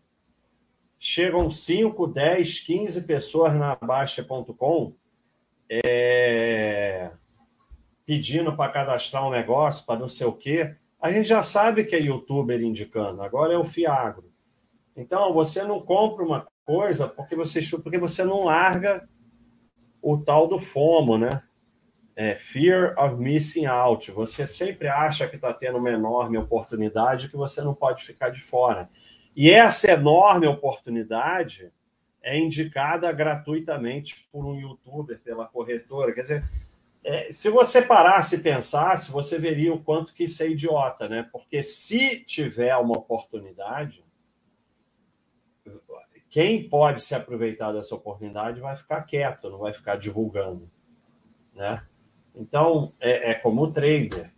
Chegam 5, 10, 15 pessoas na Baixa.com é, pedindo para cadastrar um negócio, para não sei o quê a gente já sabe que é youtuber indicando, agora é o Fiagro. Então, você não compra uma coisa porque você, porque você não larga o tal do FOMO, né? é fear of missing out. Você sempre acha que está tendo uma enorme oportunidade que você não pode ficar de fora. E essa enorme oportunidade é indicada gratuitamente por um youtuber, pela corretora. Quer dizer, é, se você parasse e pensasse, você veria o quanto que isso é idiota, né? Porque se tiver uma oportunidade, quem pode se aproveitar dessa oportunidade vai ficar quieto, não vai ficar divulgando, né? Então, é, é como o trader.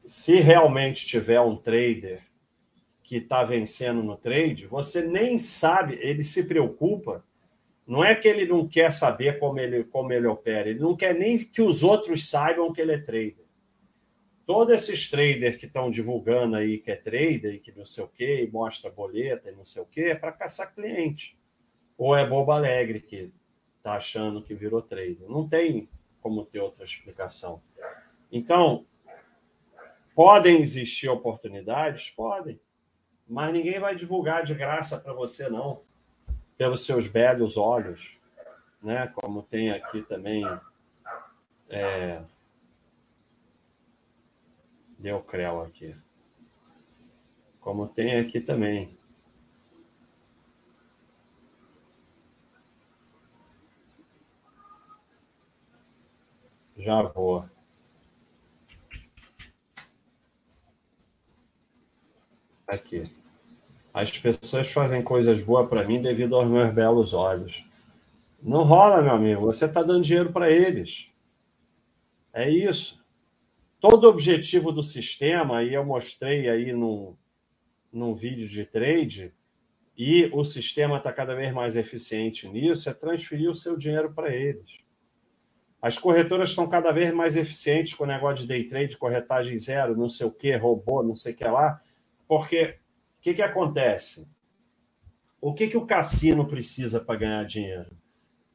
Se realmente tiver um trader que está vencendo no trade, você nem sabe, ele se preocupa não é que ele não quer saber como ele, como ele opera, ele não quer nem que os outros saibam que ele é trader. Todos esses traders que estão divulgando aí que é trader e que não sei o quê, e mostra boleta e não sei o quê, é para caçar cliente. Ou é bobo alegre que está achando que virou trader. Não tem como ter outra explicação. Então, podem existir oportunidades? Podem. Mas ninguém vai divulgar de graça para você, não pelos seus belos olhos, né? Como tem aqui também é, deu creu aqui, como tem aqui também. Já vou. Aqui. As pessoas fazem coisas boas para mim devido aos meus belos olhos. Não rola, meu amigo. Você está dando dinheiro para eles. É isso. Todo objetivo do sistema, e eu mostrei aí num, num vídeo de trade, e o sistema está cada vez mais eficiente nisso, é transferir o seu dinheiro para eles. As corretoras estão cada vez mais eficientes com o negócio de day trade, corretagem zero, não sei o que, robô, não sei o que lá, porque o que, que acontece? O que, que o cassino precisa para ganhar dinheiro?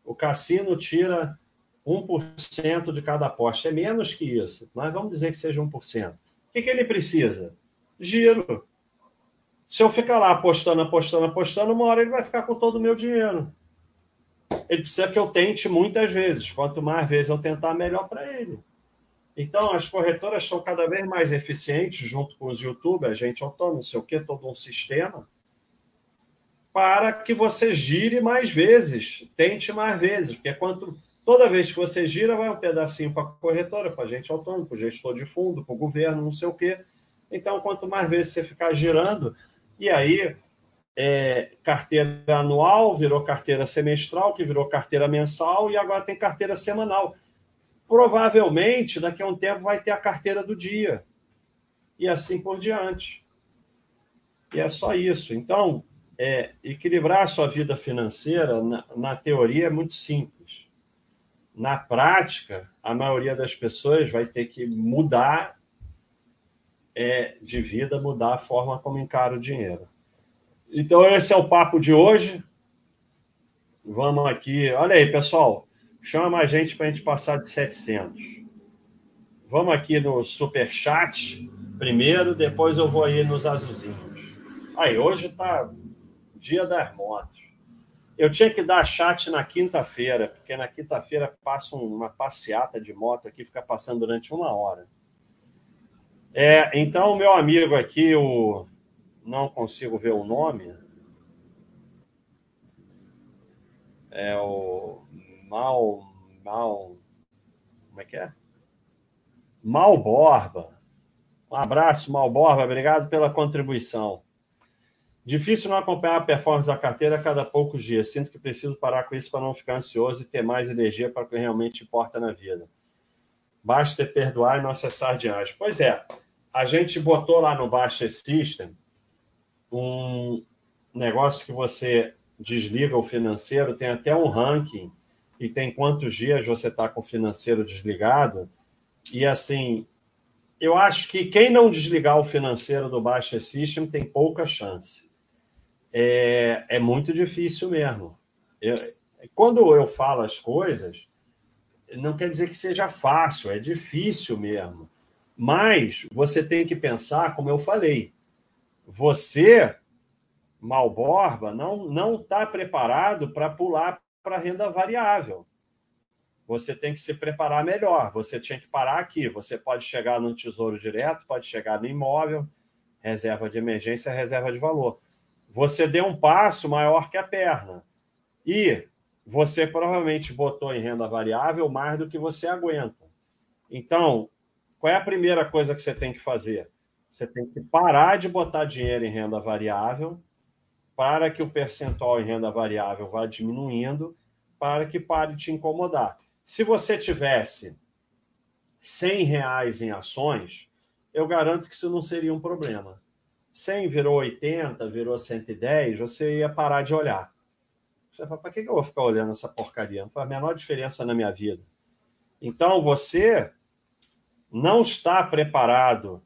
O cassino tira 1% de cada aposta. É menos que isso, mas vamos dizer que seja 1%. O que, que ele precisa? Giro. Se eu ficar lá apostando, apostando, apostando, uma hora ele vai ficar com todo o meu dinheiro. Ele precisa que eu tente muitas vezes. Quanto mais vezes eu tentar, melhor para ele. Então, as corretoras estão cada vez mais eficientes, junto com os youtubers, gente autônoma, não sei o quê, todo um sistema, para que você gire mais vezes, tente mais vezes, porque quanto, toda vez que você gira, vai um pedacinho para a corretora, para gente autônomo, para o gestor de fundo, para o governo, não sei o quê. Então, quanto mais vezes você ficar girando, e aí é, carteira anual virou carteira semestral, que virou carteira mensal, e agora tem carteira semanal provavelmente daqui a um tempo vai ter a carteira do dia. E assim por diante. E é só isso. Então, é, equilibrar a sua vida financeira, na, na teoria, é muito simples. Na prática, a maioria das pessoas vai ter que mudar é, de vida, mudar a forma como encara o dinheiro. Então, esse é o papo de hoje. Vamos aqui. Olha aí, pessoal. Chama a gente para a gente passar de 700. Vamos aqui no super chat primeiro, depois eu vou aí nos azulzinhos. Aí, hoje tá dia das motos. Eu tinha que dar chat na quinta-feira, porque na quinta-feira passa uma passeata de moto aqui, fica passando durante uma hora. É, então, o meu amigo aqui, o não consigo ver o nome. É o Mal. Mal. Como é que é? Mal Borba. Um abraço, Mal Borba. Obrigado pela contribuição. Difícil não acompanhar a performance da carteira a cada poucos dias. Sinto que preciso parar com isso para não ficar ansioso e ter mais energia para o que realmente importa na vida. Basta perdoar e não acessar de. Pois é, a gente botou lá no Baixa System um negócio que você desliga o financeiro, tem até um ranking e tem quantos dias você está com o financeiro desligado. E assim, eu acho que quem não desligar o financeiro do Baixa System tem pouca chance. É, é muito difícil mesmo. Eu, quando eu falo as coisas, não quer dizer que seja fácil, é difícil mesmo. Mas você tem que pensar, como eu falei, você, Malborba, não não está preparado para pular para renda variável. você tem que se preparar melhor. Você tinha que parar aqui. Você pode chegar no tesouro direto, pode chegar no imóvel, reserva de emergência, reserva de valor. Você deu um passo maior que a perna. E você provavelmente botou em renda variável mais do que você aguenta. Então, qual é a primeira coisa que você tem que fazer? Você tem que parar de botar dinheiro em renda variável para que o percentual em renda variável vá diminuindo, para que pare de incomodar. Se você tivesse 100 reais em ações, eu garanto que isso não seria um problema. 100 virou 80, virou 110, você ia parar de olhar. Você fala, para que eu vou ficar olhando essa porcaria? Não faz a menor diferença na minha vida. Então, você não está preparado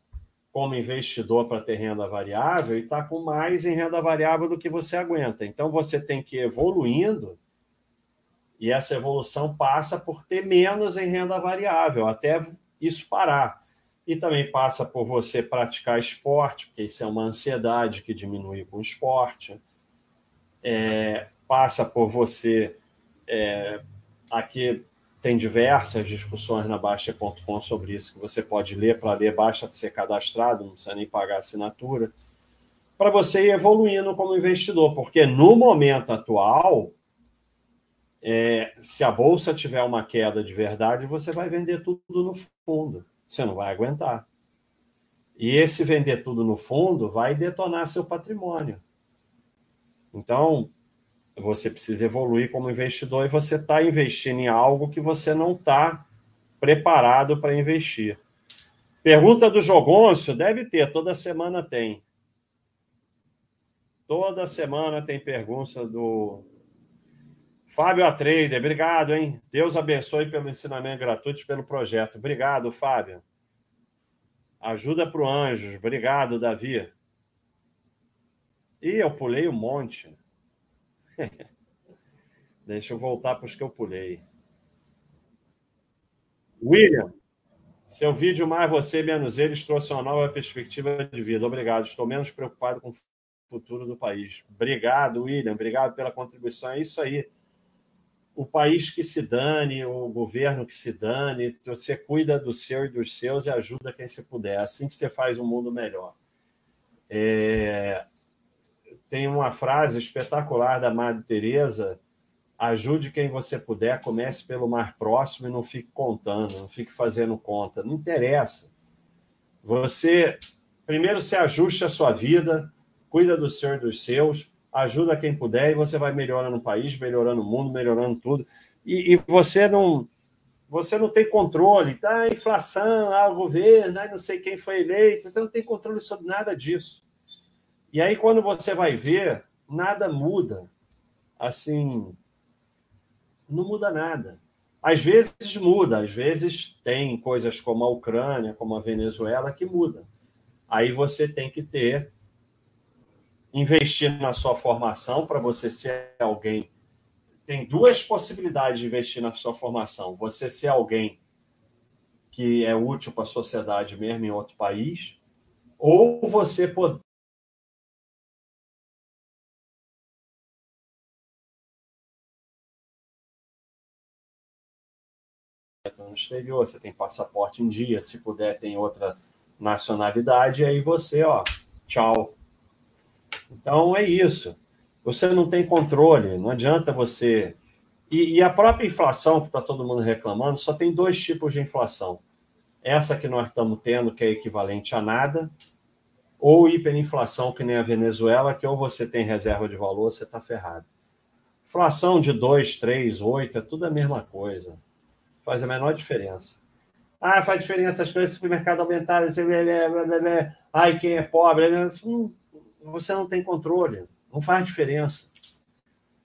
como investidor para ter renda variável e está com mais em renda variável do que você aguenta. Então, você tem que ir evoluindo e essa evolução passa por ter menos em renda variável, até isso parar. E também passa por você praticar esporte, porque isso é uma ansiedade que diminui com o esporte. É, passa por você. É, aqui tem diversas discussões na Baixa.com sobre isso, que você pode ler para ler, basta ser cadastrado, não precisa nem pagar assinatura, para você ir evoluindo como investidor, porque no momento atual é, se a bolsa tiver uma queda de verdade, você vai vender tudo no fundo. Você não vai aguentar. E esse vender tudo no fundo vai detonar seu patrimônio. Então, você precisa evoluir como investidor e você está investindo em algo que você não está preparado para investir. Pergunta do Jogoncio, deve ter, toda semana tem. Toda semana tem pergunta do, Fábio Atreider, obrigado, hein? Deus abençoe pelo ensinamento gratuito pelo projeto. Obrigado, Fábio. Ajuda para o Anjos. Obrigado, Davi. E eu pulei um monte. Deixa eu voltar para os que eu pulei. William, seu vídeo mais você menos eles trouxe uma nova perspectiva de vida. Obrigado. Estou menos preocupado com o futuro do país. Obrigado, William. Obrigado pela contribuição. É isso aí o país que se dane, o governo que se dane, você cuida do seu e dos seus e ajuda quem se puder. É assim que você faz um mundo melhor. É... Tem uma frase espetacular da Madre Teresa: ajude quem você puder, comece pelo mais próximo e não fique contando, não fique fazendo conta. Não interessa. Você primeiro se ajuste a sua vida, cuida do seu e dos seus, ajuda quem puder e você vai melhorando o país, melhorando o mundo, melhorando tudo. E, e você não você não tem controle, tá? A inflação, ah, o governo, ah, não sei quem foi eleito, você não tem controle sobre nada disso. E aí, quando você vai ver, nada muda. Assim, não muda nada. Às vezes muda, às vezes tem coisas como a Ucrânia, como a Venezuela, que mudam. Aí você tem que ter investir na sua formação para você ser alguém. Tem duas possibilidades de investir na sua formação. Você ser alguém que é útil para a sociedade mesmo em outro país, ou você no exterior, você tem passaporte em dia, se puder tem outra nacionalidade, e aí você, ó, tchau, então é isso. Você não tem controle, não adianta você. E, e a própria inflação, que está todo mundo reclamando, só tem dois tipos de inflação. Essa que nós estamos tendo, que é equivalente a nada, ou hiperinflação, que nem a Venezuela, que ou você tem reserva de valor, você está ferrado. Inflação de 2, 3, 8, é tudo a mesma coisa. Faz a menor diferença. Ah, faz diferença as coisas, supermercado aumentaram, você... ai, quem é pobre. Você não tem controle, não faz diferença.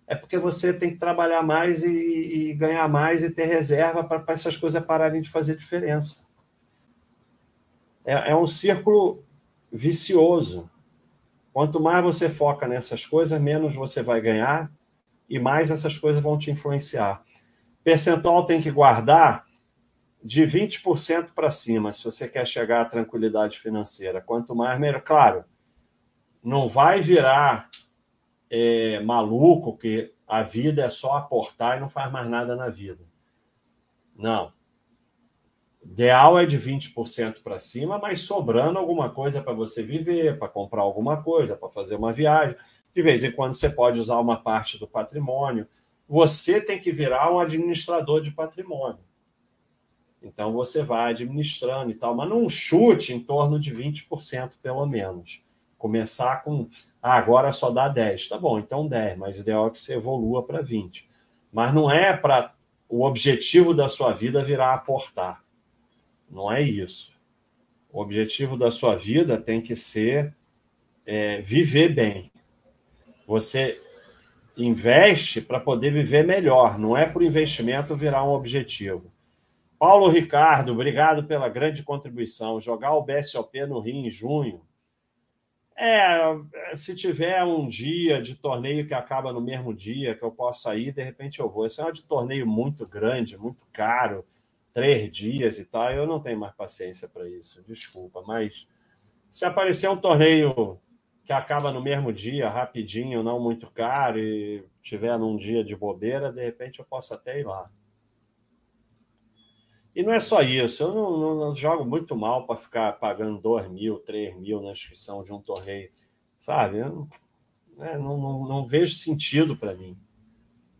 É porque você tem que trabalhar mais e, e ganhar mais e ter reserva para essas coisas pararem de fazer diferença. É, é um círculo vicioso. Quanto mais você foca nessas coisas, menos você vai ganhar e mais essas coisas vão te influenciar. Percentual tem que guardar de 20% para cima, se você quer chegar à tranquilidade financeira. Quanto mais, melhor. Claro, não vai virar é, maluco que a vida é só aportar e não faz mais nada na vida. Não. Ideal é de 20% para cima, mas sobrando alguma coisa para você viver, para comprar alguma coisa, para fazer uma viagem. De vez em quando você pode usar uma parte do patrimônio. Você tem que virar um administrador de patrimônio. Então você vai administrando e tal, mas não chute em torno de 20% pelo menos. Começar com, ah, agora só dá 10. Tá bom, então 10, mas o ideal é que você evolua para 20. Mas não é para o objetivo da sua vida virar aportar. Não é isso. O objetivo da sua vida tem que ser é, viver bem. Você investe para poder viver melhor, não é para o investimento virar um objetivo. Paulo Ricardo, obrigado pela grande contribuição. Jogar o BSOP no Rio em junho. É, se tiver um dia de torneio que acaba no mesmo dia, que eu possa ir, de repente eu vou. Esse é um de torneio muito grande, muito caro, três dias e tal. Eu não tenho mais paciência para isso, desculpa. Mas se aparecer um torneio que acaba no mesmo dia, rapidinho, não muito caro, e tiver num dia de bobeira, de repente eu posso até ir lá. E não é só isso, eu não, não, não jogo muito mal para ficar pagando 2 mil, 3 mil na inscrição de um torneio, sabe? Eu né, não, não, não, vejo sentido para mim.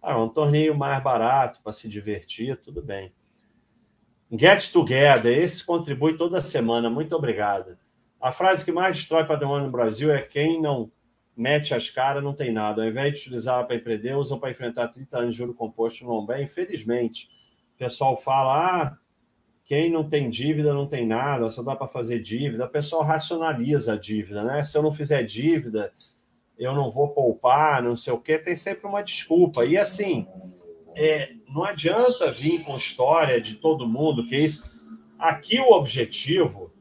Ah, um torneio mais barato para se divertir, tudo bem. Get Together, esse contribui toda semana, muito obrigado. A frase que mais destrói patrimônio no Brasil é quem não mete as caras não tem nada. Ao invés de utilizar para empreender, usam para enfrentar 30 anos de juro composto no bem. Infelizmente, o pessoal fala, ah, quem não tem dívida não tem nada, só dá para fazer dívida. O pessoal racionaliza a dívida, né? Se eu não fizer dívida, eu não vou poupar, não sei o quê. Tem sempre uma desculpa. E assim, é, não adianta vir com história de todo mundo que é isso. Aqui o objetivo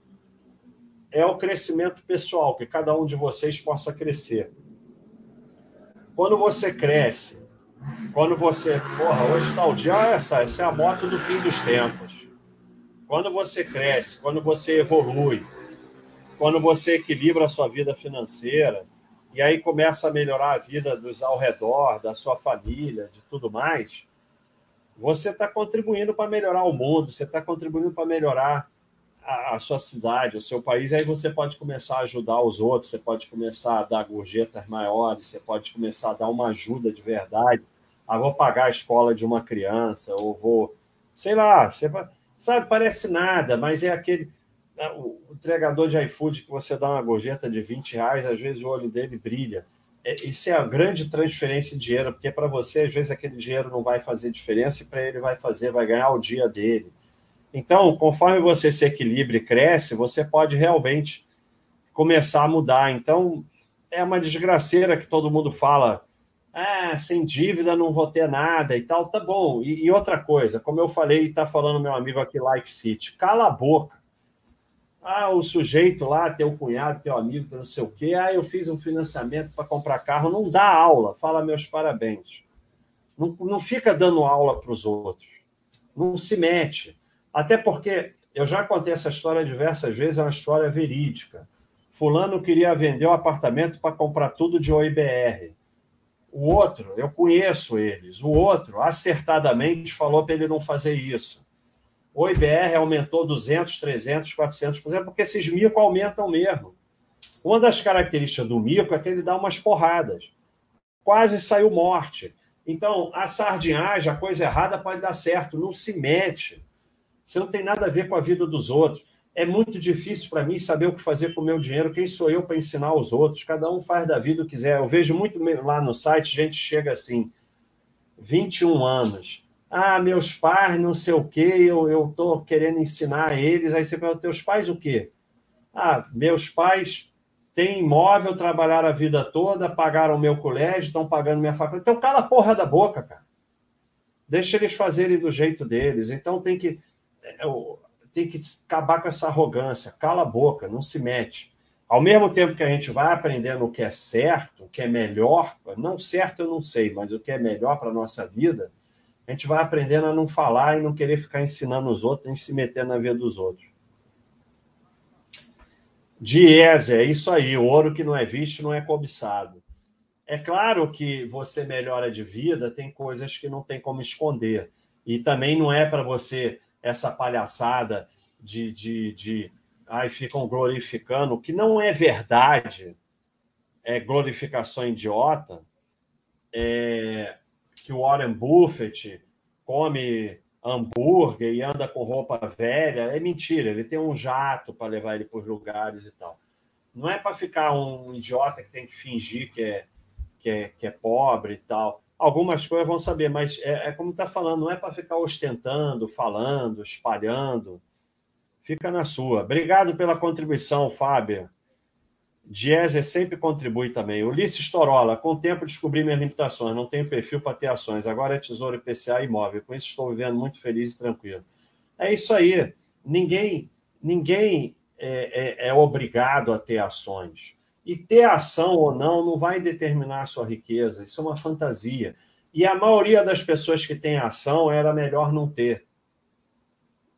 é o crescimento pessoal, que cada um de vocês possa crescer. Quando você cresce, quando você. Porra, hoje está o dia, essa, essa é a moto do fim dos tempos quando você cresce, quando você evolui, quando você equilibra a sua vida financeira e aí começa a melhorar a vida dos ao redor, da sua família, de tudo mais, você está contribuindo para melhorar o mundo, você está contribuindo para melhorar a, sua cidade, o seu país. Aí você pode começar a ajudar os outros, você pode começar a dar gorjetas maiores, você pode começar a dar uma ajuda de verdade. Ah, vou pagar a escola de uma criança, ou vou, sei lá, você Sabe, parece nada, mas é aquele. Né, o entregador de iFood que você dá uma gorjeta de 20 reais, às vezes o olho dele brilha. É, isso é a grande transferência de dinheiro, porque para você, às vezes, aquele dinheiro não vai fazer diferença e para ele vai fazer, vai ganhar o dia dele. Então, conforme você se equilibra e cresce, você pode realmente começar a mudar. Então, é uma desgraceira que todo mundo fala ah, sem dívida não vou ter nada e tal, tá bom. E, e outra coisa, como eu falei, está falando meu amigo aqui, Like City, cala a boca. Ah, o sujeito lá, teu cunhado, teu amigo, não sei o quê, ah, eu fiz um financiamento para comprar carro, não dá aula, fala meus parabéns. Não, não fica dando aula para os outros. Não se mete. Até porque eu já contei essa história diversas vezes, é uma história verídica. Fulano queria vender o um apartamento para comprar tudo de OIBR. O outro, eu conheço eles, o outro acertadamente falou para ele não fazer isso. O IBR aumentou 200, 300, 400%, porque esses mico aumentam mesmo. Uma das características do mico é que ele dá umas porradas. Quase saiu morte. Então, a sardinhagem, a coisa errada pode dar certo, não se mete. Você não tem nada a ver com a vida dos outros é muito difícil para mim saber o que fazer com o meu dinheiro. Quem sou eu para ensinar aos outros? Cada um faz da vida o que quiser. Eu vejo muito lá no site, gente chega assim, 21 anos. Ah, meus pais, não sei o quê, eu estou querendo ensinar eles. Aí você pergunta, teus pais o quê? Ah, meus pais têm imóvel, trabalharam a vida toda, pagaram o meu colégio, estão pagando minha faculdade. Então cala a porra da boca, cara. Deixa eles fazerem do jeito deles. Então tem que tem que acabar com essa arrogância, cala a boca, não se mete. Ao mesmo tempo que a gente vai aprendendo o que é certo, o que é melhor, não certo eu não sei, mas o que é melhor para a nossa vida, a gente vai aprendendo a não falar e não querer ficar ensinando os outros, nem se meter na vida dos outros. Diese, é isso aí, o ouro que não é visto não é cobiçado. É claro que você melhora de vida, tem coisas que não tem como esconder E também não é para você essa palhaçada de, de, de ai, ficam glorificando, que não é verdade, é glorificação idiota, é, que o Warren Buffett come hambúrguer e anda com roupa velha, é mentira, ele tem um jato para levar ele para os lugares e tal. Não é para ficar um idiota que tem que fingir que é, que é, que é pobre e tal. Algumas coisas vão saber, mas é, é como está falando, não é para ficar ostentando, falando, espalhando. Fica na sua. Obrigado pela contribuição, Fábio. Diese sempre contribui também. Ulisses Torola, com o tempo descobri minhas limitações, não tenho perfil para ter ações, agora é tesouro IPCA e imóvel. Com isso estou vivendo muito feliz e tranquilo. É isso aí. Ninguém, ninguém é, é, é obrigado a ter ações. E ter ação ou não não vai determinar a sua riqueza. Isso é uma fantasia. E a maioria das pessoas que tem ação era melhor não ter.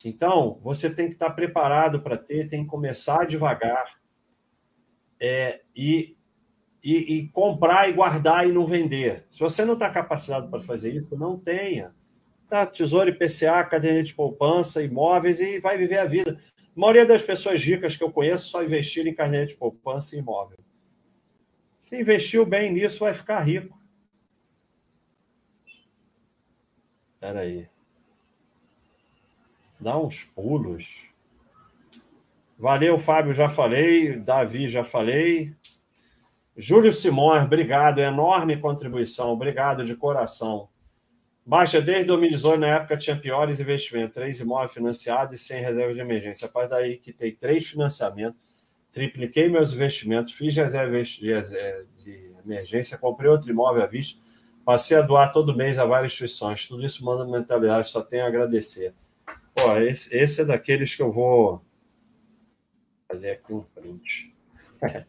Então, você tem que estar preparado para ter, tem que começar devagar é, e, e, e, comprar e guardar e não vender. Se você não está capacitado para fazer isso, não tenha. Tá, tesouro IPCA, cadeia de poupança, imóveis e vai viver a vida. A maioria das pessoas ricas que eu conheço só investiram em carneiro de poupança e imóvel. Se investiu bem nisso, vai ficar rico. Espera aí. Dá uns pulos. Valeu, Fábio, já falei. Davi, já falei. Júlio Simões, obrigado. Enorme contribuição. Obrigado de coração. Baixa, desde 2018, na época, tinha piores investimentos. Três imóveis financiados e sem reserva de emergência. A partir daí, que tem três financiamentos, tripliquei meus investimentos, fiz reserva de emergência, comprei outro imóvel à vista, passei a doar todo mês a várias instituições. Tudo isso manda mentalidade, só tenho a agradecer. Pô, esse, esse é daqueles que eu vou fazer aqui um print.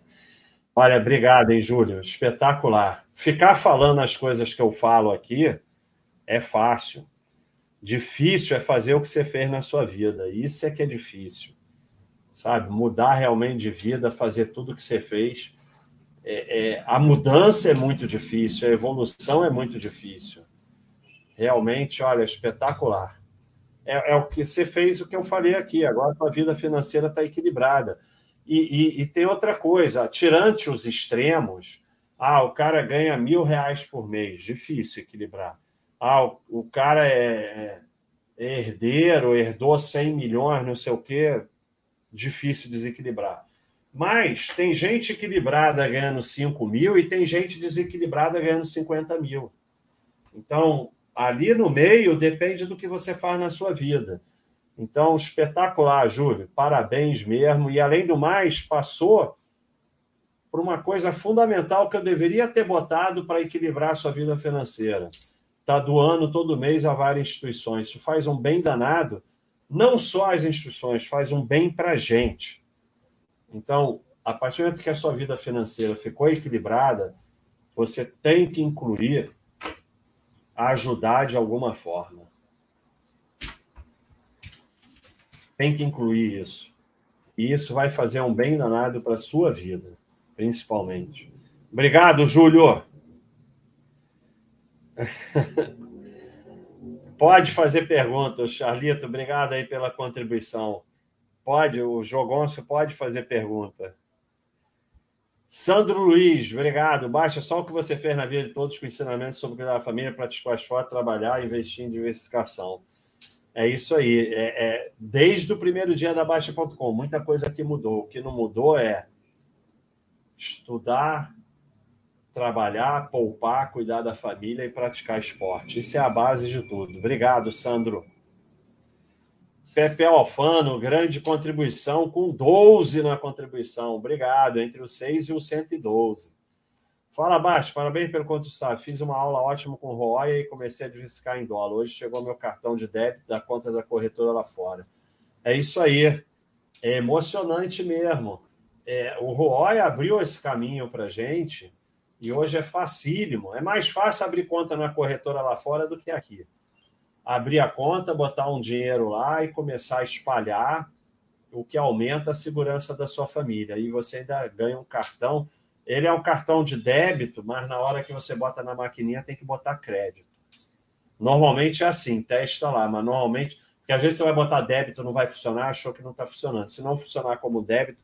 Olha, obrigado, hein, Júlio? Espetacular. Ficar falando as coisas que eu falo aqui é fácil. Difícil é fazer o que você fez na sua vida. Isso é que é difícil. Sabe? Mudar realmente de vida, fazer tudo o que você fez. É, é, a mudança é muito difícil, a evolução é muito difícil. Realmente, olha, espetacular. É, é o que você fez, o que eu falei aqui. Agora a vida financeira está equilibrada. E, e, e, tem outra coisa, tirante os extremos, ah, o cara ganha mil reais por mês, difícil equilibrar. Ah, o, o cara é, é herdeiro, herdou 100 milhões, não sei o quê, difícil desequilibrar. Mas tem gente equilibrada ganhando 5 mil e tem gente desequilibrada ganhando 50 mil. Então, ali no meio depende do que você faz na sua vida. Então, espetacular, Júlio. Parabéns mesmo. E, além do mais, passou por uma coisa fundamental que eu deveria ter botado para equilibrar a sua vida financeira está doando todo mês a várias instituições. Isso faz um bem danado, não só às instituições, faz um bem para a gente. Então, a partir do momento que a sua vida financeira ficou equilibrada, você tem que incluir ajudar de alguma forma. Tem que incluir isso. E isso vai fazer um bem danado para a sua vida, principalmente. Obrigado, Júlio. Pode fazer perguntas, Charlito. Obrigado aí pela contribuição. Pode, o Jogonço pode fazer pergunta. Sandro Luiz, obrigado. Baixa só o que você fez na vida de todos com ensinamentos sobre cuidar da família, praticar esporte, trabalhar, investir em diversificação. É isso aí. É, é, desde o primeiro dia da Baixa.com, muita coisa que mudou. O que não mudou é estudar, trabalhar, poupar, cuidar da família e praticar esporte. Isso é a base de tudo. Obrigado, Sandro. Pepe Alfano, grande contribuição, com 12 na contribuição. Obrigado, entre o 6 e o 112. Fala, Baixo, parabéns pelo contribuição. Fiz uma aula ótima com o Roy e comecei a diversificar em dólar. Hoje chegou meu cartão de débito da conta da corretora lá fora. É isso aí. É emocionante mesmo. É, o Roy abriu esse caminho para gente e hoje é facílimo. É mais fácil abrir conta na corretora lá fora do que aqui. Abrir a conta, botar um dinheiro lá e começar a espalhar, o que aumenta a segurança da sua família. E você ainda ganha um cartão. Ele é um cartão de débito, mas na hora que você bota na maquininha tem que botar crédito. Normalmente é assim, testa lá, mas normalmente, porque às vezes você vai botar débito, não vai funcionar, achou que não está funcionando. Se não funcionar como débito,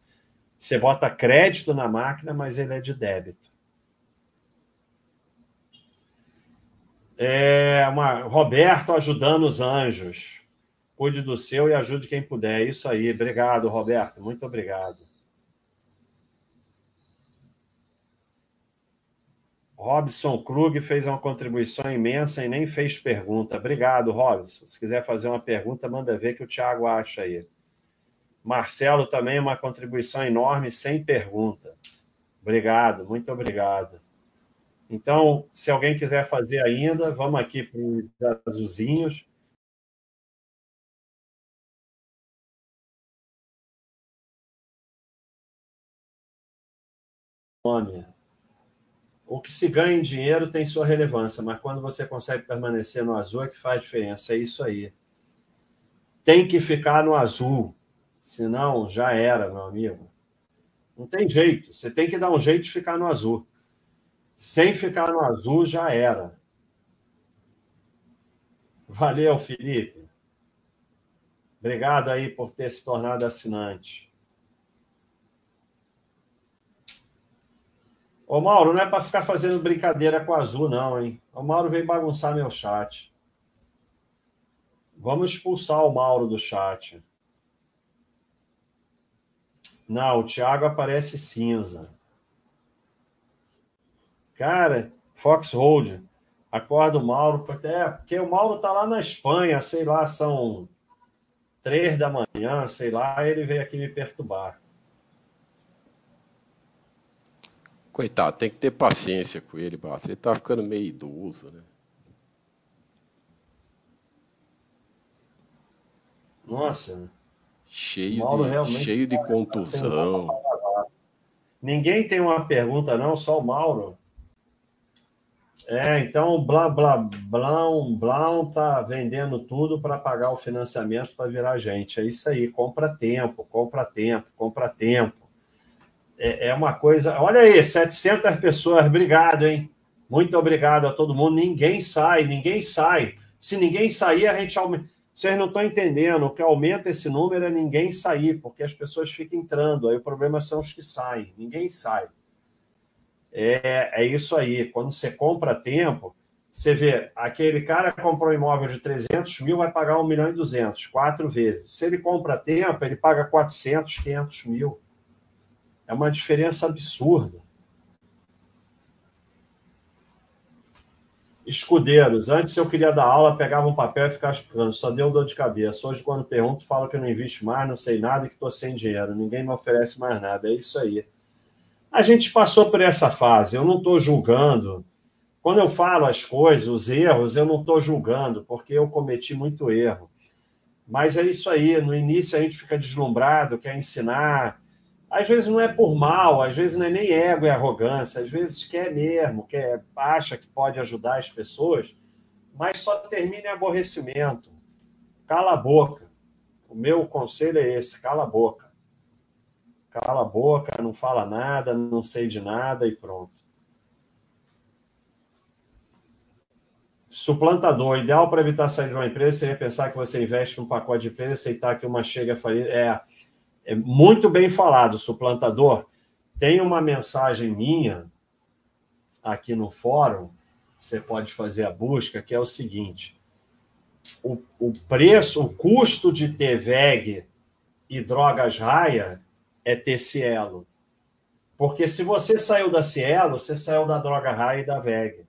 você bota crédito na máquina, mas ele é de débito. É uma, Roberto ajudando os anjos. Cuide do seu e ajude quem puder. É isso aí. Obrigado, Roberto. Muito obrigado. Robson Krug fez uma contribuição imensa e nem fez pergunta. Obrigado, Robson. Se quiser fazer uma pergunta, manda ver que o Thiago acha aí. Marcelo também uma contribuição enorme, sem pergunta. Obrigado, muito obrigado. Então, se alguém quiser fazer ainda, vamos aqui para os azulzinhos. Nome. O que se ganha em dinheiro tem sua relevância, mas quando você consegue permanecer no azul é que faz diferença. É isso aí. Tem que ficar no azul, senão já era, meu amigo. Não tem jeito. Você tem que dar um jeito de ficar no azul. Sem ficar no azul já era. Valeu, Felipe. Obrigado aí por ter se tornado assinante. Ô, Mauro, não é para ficar fazendo brincadeira com azul, não, hein? O Mauro veio bagunçar meu chat. Vamos expulsar o Mauro do chat. Não, o Thiago aparece cinza. Cara, Foxhold, acorda o Mauro, é, porque o Mauro tá lá na Espanha, sei lá, são três da manhã, sei lá, ele veio aqui me perturbar. Coitado, tem que ter paciência com ele, Basta. Ele tá ficando meio idoso, né? Nossa. Cheio, de, cheio de contusão. Ninguém tem uma pergunta, não, só o Mauro. É, então blá blá blá blá tá vendendo tudo para pagar o financiamento para virar gente. É isso aí, compra tempo, compra tempo, compra tempo é, é uma coisa. Olha aí, 700 pessoas, obrigado, hein? Muito obrigado a todo mundo. Ninguém sai, ninguém sai. Se ninguém sair, a gente aumenta. Vocês não estão entendendo. O que aumenta esse número é ninguém sair, porque as pessoas ficam entrando. Aí o problema são os que saem. Ninguém sai. É, é isso aí. Quando você compra tempo, você vê, aquele cara comprou um imóvel de 300 mil, vai pagar 1 milhão e 200, quatro vezes. Se ele compra tempo, ele paga 400, 500 mil. É uma diferença absurda. Escudeiros. Antes eu queria dar aula, pegava um papel e ficava explicando. Só deu dor de cabeça. Hoje, quando pergunto, falo que eu não invisto mais, não sei nada e que estou sem dinheiro. Ninguém me oferece mais nada. É isso aí. A gente passou por essa fase. Eu não estou julgando. Quando eu falo as coisas, os erros, eu não estou julgando, porque eu cometi muito erro. Mas é isso aí. No início a gente fica deslumbrado, quer ensinar, às vezes não é por mal, às vezes não é nem ego e arrogância, às vezes quer mesmo, quer, acha que pode ajudar as pessoas, mas só termina em aborrecimento. Cala a boca. O meu conselho é esse: cala a boca. Cala a boca, não fala nada, não sei de nada e pronto. Suplantador. Ideal para evitar sair de uma empresa seria pensar que você investe num pacote de empresa, aceitar que uma chega a falir. É, é muito bem falado, suplantador. Tem uma mensagem minha aqui no fórum, você pode fazer a busca, que é o seguinte: o, o preço, o custo de ter VEG e drogas raia é ter Cielo. Porque se você saiu da Cielo, você saiu da droga raia e da VEG.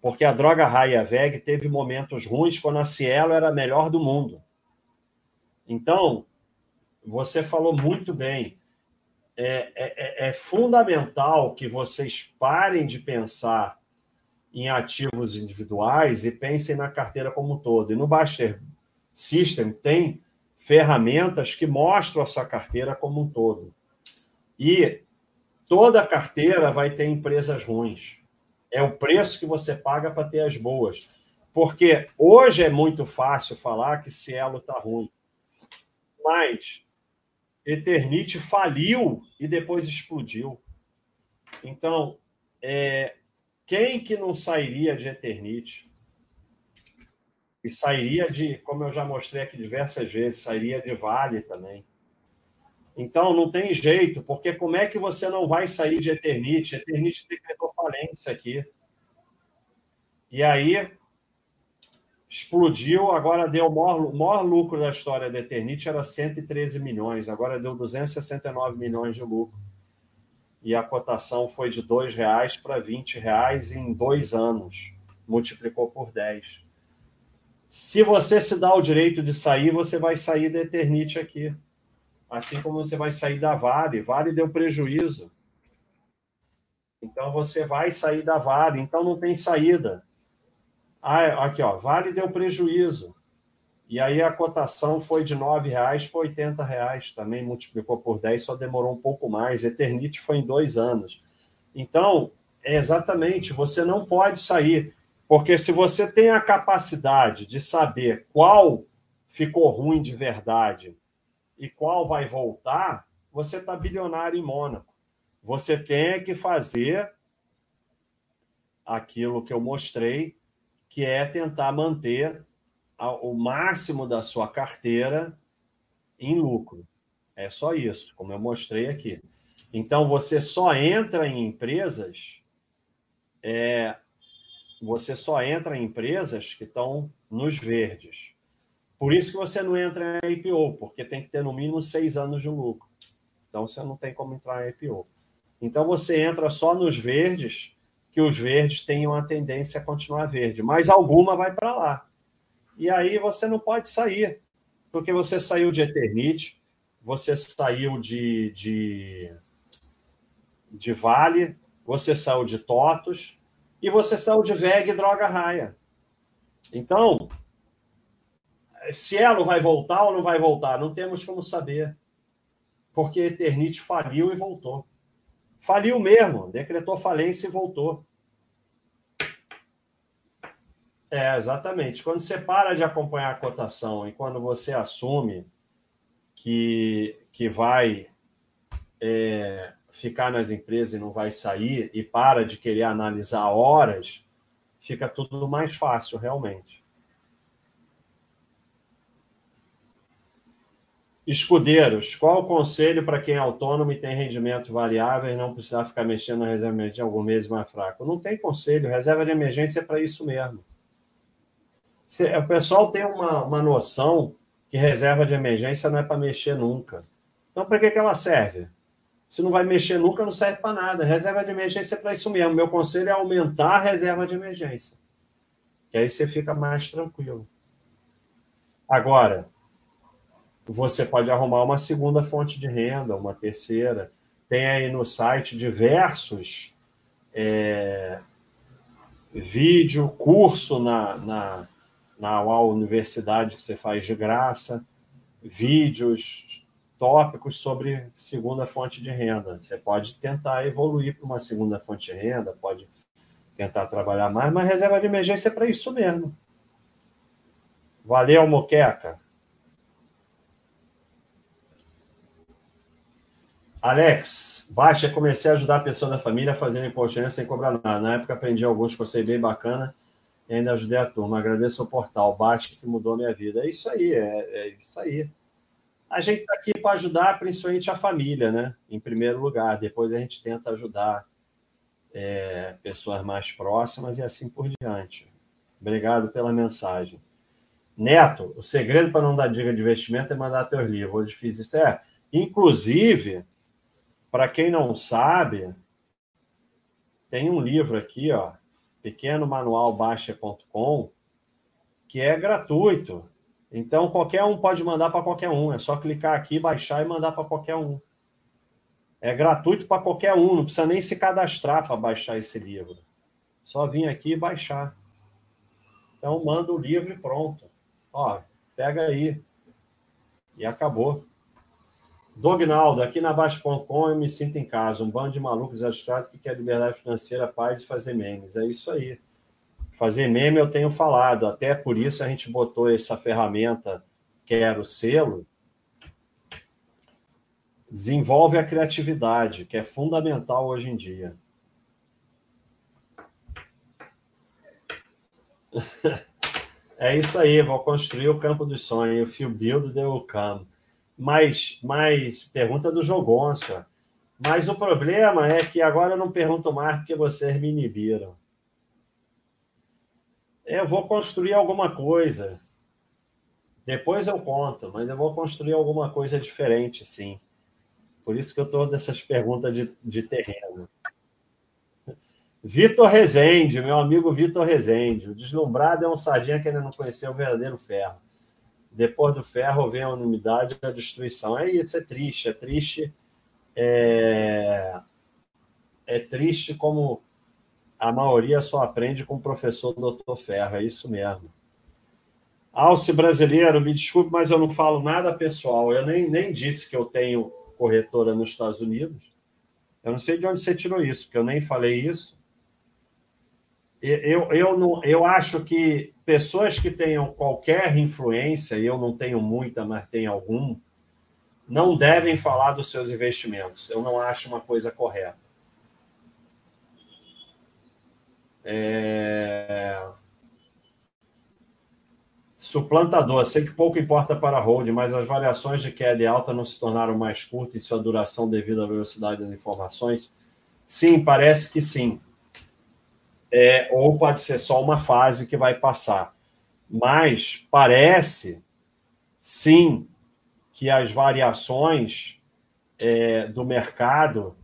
Porque a droga raia e a VEG teve momentos ruins quando a Cielo era a melhor do mundo. Então, você falou muito bem. É, é, é, é, fundamental que vocês parem de pensar em ativos individuais e pensem na carteira como um todo. E no Baster System tem ferramentas que mostram a sua carteira como um todo. E toda carteira vai ter empresas ruins. É o preço que você paga para ter as boas. Porque hoje é muito fácil falar que Cielo está ruim. Mas Eternite faliu e depois explodiu. Então, é, quem que não sairia de Eternite? E sairia de, como eu já mostrei aqui diversas vezes, sairia de Vale também. Então, não tem jeito, porque como é que você não vai sair de Eternite? Eternite decretou falência aqui. E aí, explodiu, agora deu o maior, maior lucro da história da Eternite era 113 milhões, agora deu 269 milhões de lucro. E a cotação foi de R$ reais para R$ reais em dois anos, multiplicou por 10. Se você se dá o direito de sair, você vai sair da Eternite aqui assim como você vai sair da Vale. Vale deu prejuízo. Então você vai sair da Vale, então não tem saída. Ah, aqui, ó, Vale deu prejuízo. E aí a cotação foi de R$ reais para R$ reais, também multiplicou por 10, só demorou um pouco mais. Eternite foi em dois anos. Então, é exatamente, você não pode sair, porque se você tem a capacidade de saber qual ficou ruim de verdade e qual vai voltar, você está bilionário em Mônaco. Você tem que fazer aquilo que eu mostrei, que é tentar manter o máximo da sua carteira em lucro. É só isso, como eu mostrei aqui. Então, você só entra em empresas, é, você só entra em empresas que estão nos verdes. Por isso que você não entra em IPO, porque tem que ter no mínimo seis anos de lucro. Então você não tem como entrar em IPO. Então você entra só nos verdes, que os verdes tenham a tendência a continuar verde, mas alguma vai para lá. E aí você não pode sair, porque você saiu de Eternite, você saiu de, de, de Vale, você saiu de Totos e você saiu de VEG Droga Raia. Então, Cielo vai voltar ou não vai voltar? Não temos como saber. Porque Eternite faliu e voltou. Faliu mesmo, decretou falência e voltou. É, exatamente. Quando você para de acompanhar a cotação e quando você assume que, que vai é, ficar nas empresas e não vai sair e para de querer analisar horas, fica tudo mais fácil, realmente. Escudeiros, qual o conselho para quem é autônomo e tem rendimento variável e não precisar ficar mexendo na reserva de emergência algum mês mais fraco? Não tem conselho, reserva de emergência é para isso mesmo. O pessoal tem uma, uma noção que reserva de emergência não é para mexer nunca. Então, para que, que ela serve? Se não vai mexer nunca, não serve para nada. Reserva de emergência é para isso mesmo. Meu conselho é aumentar a reserva de emergência. Que aí você fica mais tranquilo. Agora, você pode arrumar uma segunda fonte de renda, uma terceira. Tem aí no site diversos é, vídeo, curso na, na, na universidade que você faz de graça, vídeos, tópicos sobre segunda fonte de renda. Você pode tentar evoluir para uma segunda fonte de renda, pode tentar trabalhar mais, mas reserva de emergência é para isso mesmo. Valeu, Moqueca. Alex, baixa, comecei a ajudar a pessoa da família fazendo imposto sem cobrar nada. Na época aprendi alguns sei bem bacana e ainda ajudei a turma. Agradeço o portal, baixa que mudou minha vida. É isso aí, é, é isso aí. A gente está aqui para ajudar principalmente a família, né? Em primeiro lugar. Depois a gente tenta ajudar é, pessoas mais próximas e assim por diante. Obrigado pela mensagem. Neto, o segredo para não dar dica de investimento é mandar teus livros. Hoje fiz isso. É, inclusive, para quem não sabe, tem um livro aqui, ó, pequeno manual baixa.com, que é gratuito. Então qualquer um pode mandar para qualquer um, é só clicar aqui, baixar e mandar para qualquer um. É gratuito para qualquer um, não precisa nem se cadastrar para baixar esse livro. Só vir aqui e baixar. Então manda o livro e pronto. Ó, pega aí. E acabou. Dognaldo, aqui na Baixo.com eu me sinto em casa, um bando de malucos abstratos que quer liberdade financeira, paz e fazer memes. É isso aí. Fazer meme eu tenho falado, até por isso a gente botou essa ferramenta, Quero Selo, desenvolve a criatividade, que é fundamental hoje em dia. É isso aí, vou construir o campo dos sonhos. If you build, they come. Mas, mas pergunta do Jogonça. Mas o problema é que agora eu não pergunto mais porque vocês me inibiram. Eu vou construir alguma coisa. Depois eu conto, mas eu vou construir alguma coisa diferente, sim. Por isso que eu estou dessas perguntas de, de terreno. Vitor Rezende, meu amigo Vitor Rezende. O deslumbrado é um sardinha que ainda não conheceu o verdadeiro ferro. Depois do ferro vem a unanimidade e a destruição. É isso, é triste, é triste. É, é triste como a maioria só aprende com o professor Dr. Ferro, é isso mesmo. Alce brasileiro, me desculpe, mas eu não falo nada pessoal. Eu nem, nem disse que eu tenho corretora nos Estados Unidos. Eu não sei de onde você tirou isso, porque eu nem falei isso. Eu, eu, não, eu acho que pessoas que tenham qualquer influência, e eu não tenho muita, mas tenho algum, não devem falar dos seus investimentos. Eu não acho uma coisa correta. É... Suplantador, sei que pouco importa para a hold, mas as variações de queda e alta não se tornaram mais curtas em sua duração devido à velocidade das informações? Sim, parece que sim. É, ou pode ser só uma fase que vai passar. Mas parece, sim, que as variações é, do mercado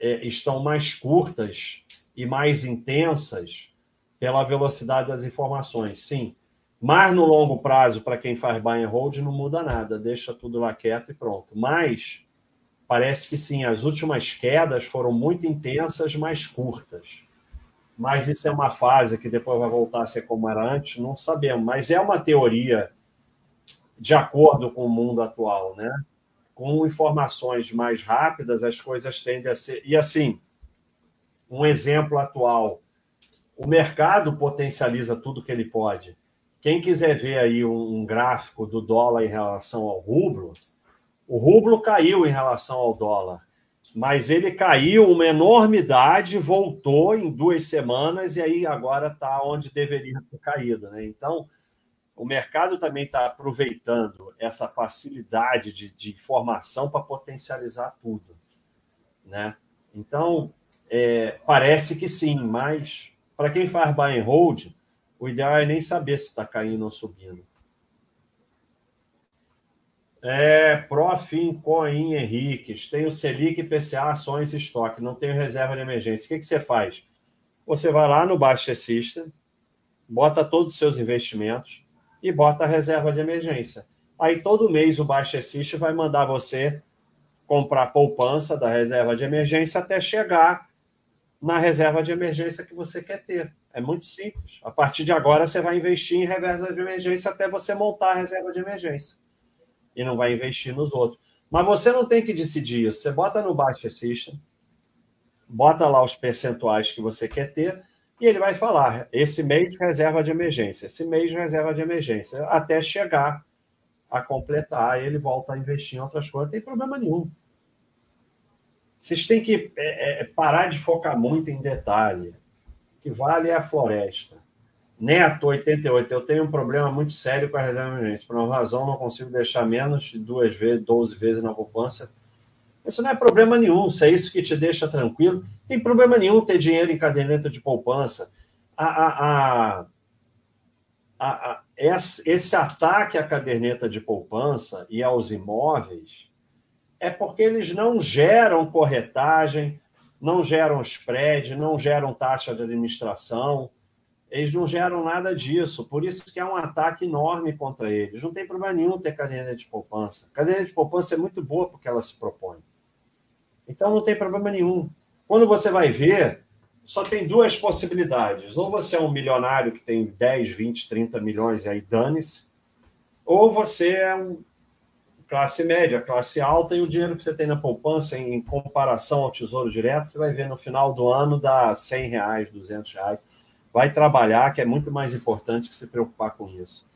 é, estão mais curtas e mais intensas pela velocidade das informações. Sim, mas no longo prazo, para quem faz buy and hold, não muda nada, deixa tudo lá quieto e pronto. Mas parece que sim, as últimas quedas foram muito intensas, mais curtas. Mas isso é uma fase que depois vai voltar a ser como era antes, não sabemos. Mas é uma teoria de acordo com o mundo atual, né? Com informações mais rápidas, as coisas tendem a ser. E assim, um exemplo atual: o mercado potencializa tudo que ele pode. Quem quiser ver aí um gráfico do dólar em relação ao rublo, o rublo caiu em relação ao dólar, mas ele caiu uma enormidade, voltou em duas semanas e aí agora está onde deveria ter caído. Né? Então, o mercado também está aproveitando essa facilidade de, de informação para potencializar tudo. Né? Então, é, parece que sim, mas para quem faz buy and hold, o ideal é nem saber se está caindo ou subindo. É, Profim, Coin, Henriques, tem o Selic, PCA, ações e estoque, não tenho reserva de emergência. O que, que você faz? Você vai lá no System, bota todos os seus investimentos e bota a reserva de emergência. Aí todo mês o System vai mandar você comprar poupança da reserva de emergência até chegar na reserva de emergência que você quer ter. É muito simples. A partir de agora, você vai investir em reserva de emergência até você montar a reserva de emergência. E não vai investir nos outros. Mas você não tem que decidir isso. Você bota no Baixa System, bota lá os percentuais que você quer ter, e ele vai falar: esse mês reserva de emergência, esse mês reserva de emergência, até chegar a completar, ele volta a investir em outras coisas, não tem problema nenhum. Vocês têm que é, é, parar de focar muito em detalhe que vale é a floresta. Neto, 88. Eu tenho um problema muito sério com a reserva emergente. Por uma razão, não consigo deixar menos de duas vezes, 12 vezes na poupança. Isso não é problema nenhum. Se é isso que te deixa tranquilo, tem problema nenhum ter dinheiro em caderneta de poupança. A, a, a, esse ataque à caderneta de poupança e aos imóveis é porque eles não geram corretagem, não geram spread, não geram taxa de administração, eles não geram nada disso, por isso que é um ataque enorme contra eles. Não tem problema nenhum ter caderneta de poupança. A caderneta de poupança é muito boa porque ela se propõe. Então não tem problema nenhum. Quando você vai ver, só tem duas possibilidades. Ou você é um milionário que tem 10, 20, 30 milhões e aí dane-se, ou você é um classe média, classe alta, e o dinheiro que você tem na poupança, em comparação ao Tesouro Direto, você vai ver no final do ano dá 100 reais, 200 reais. Vai trabalhar, que é muito mais importante que se preocupar com isso.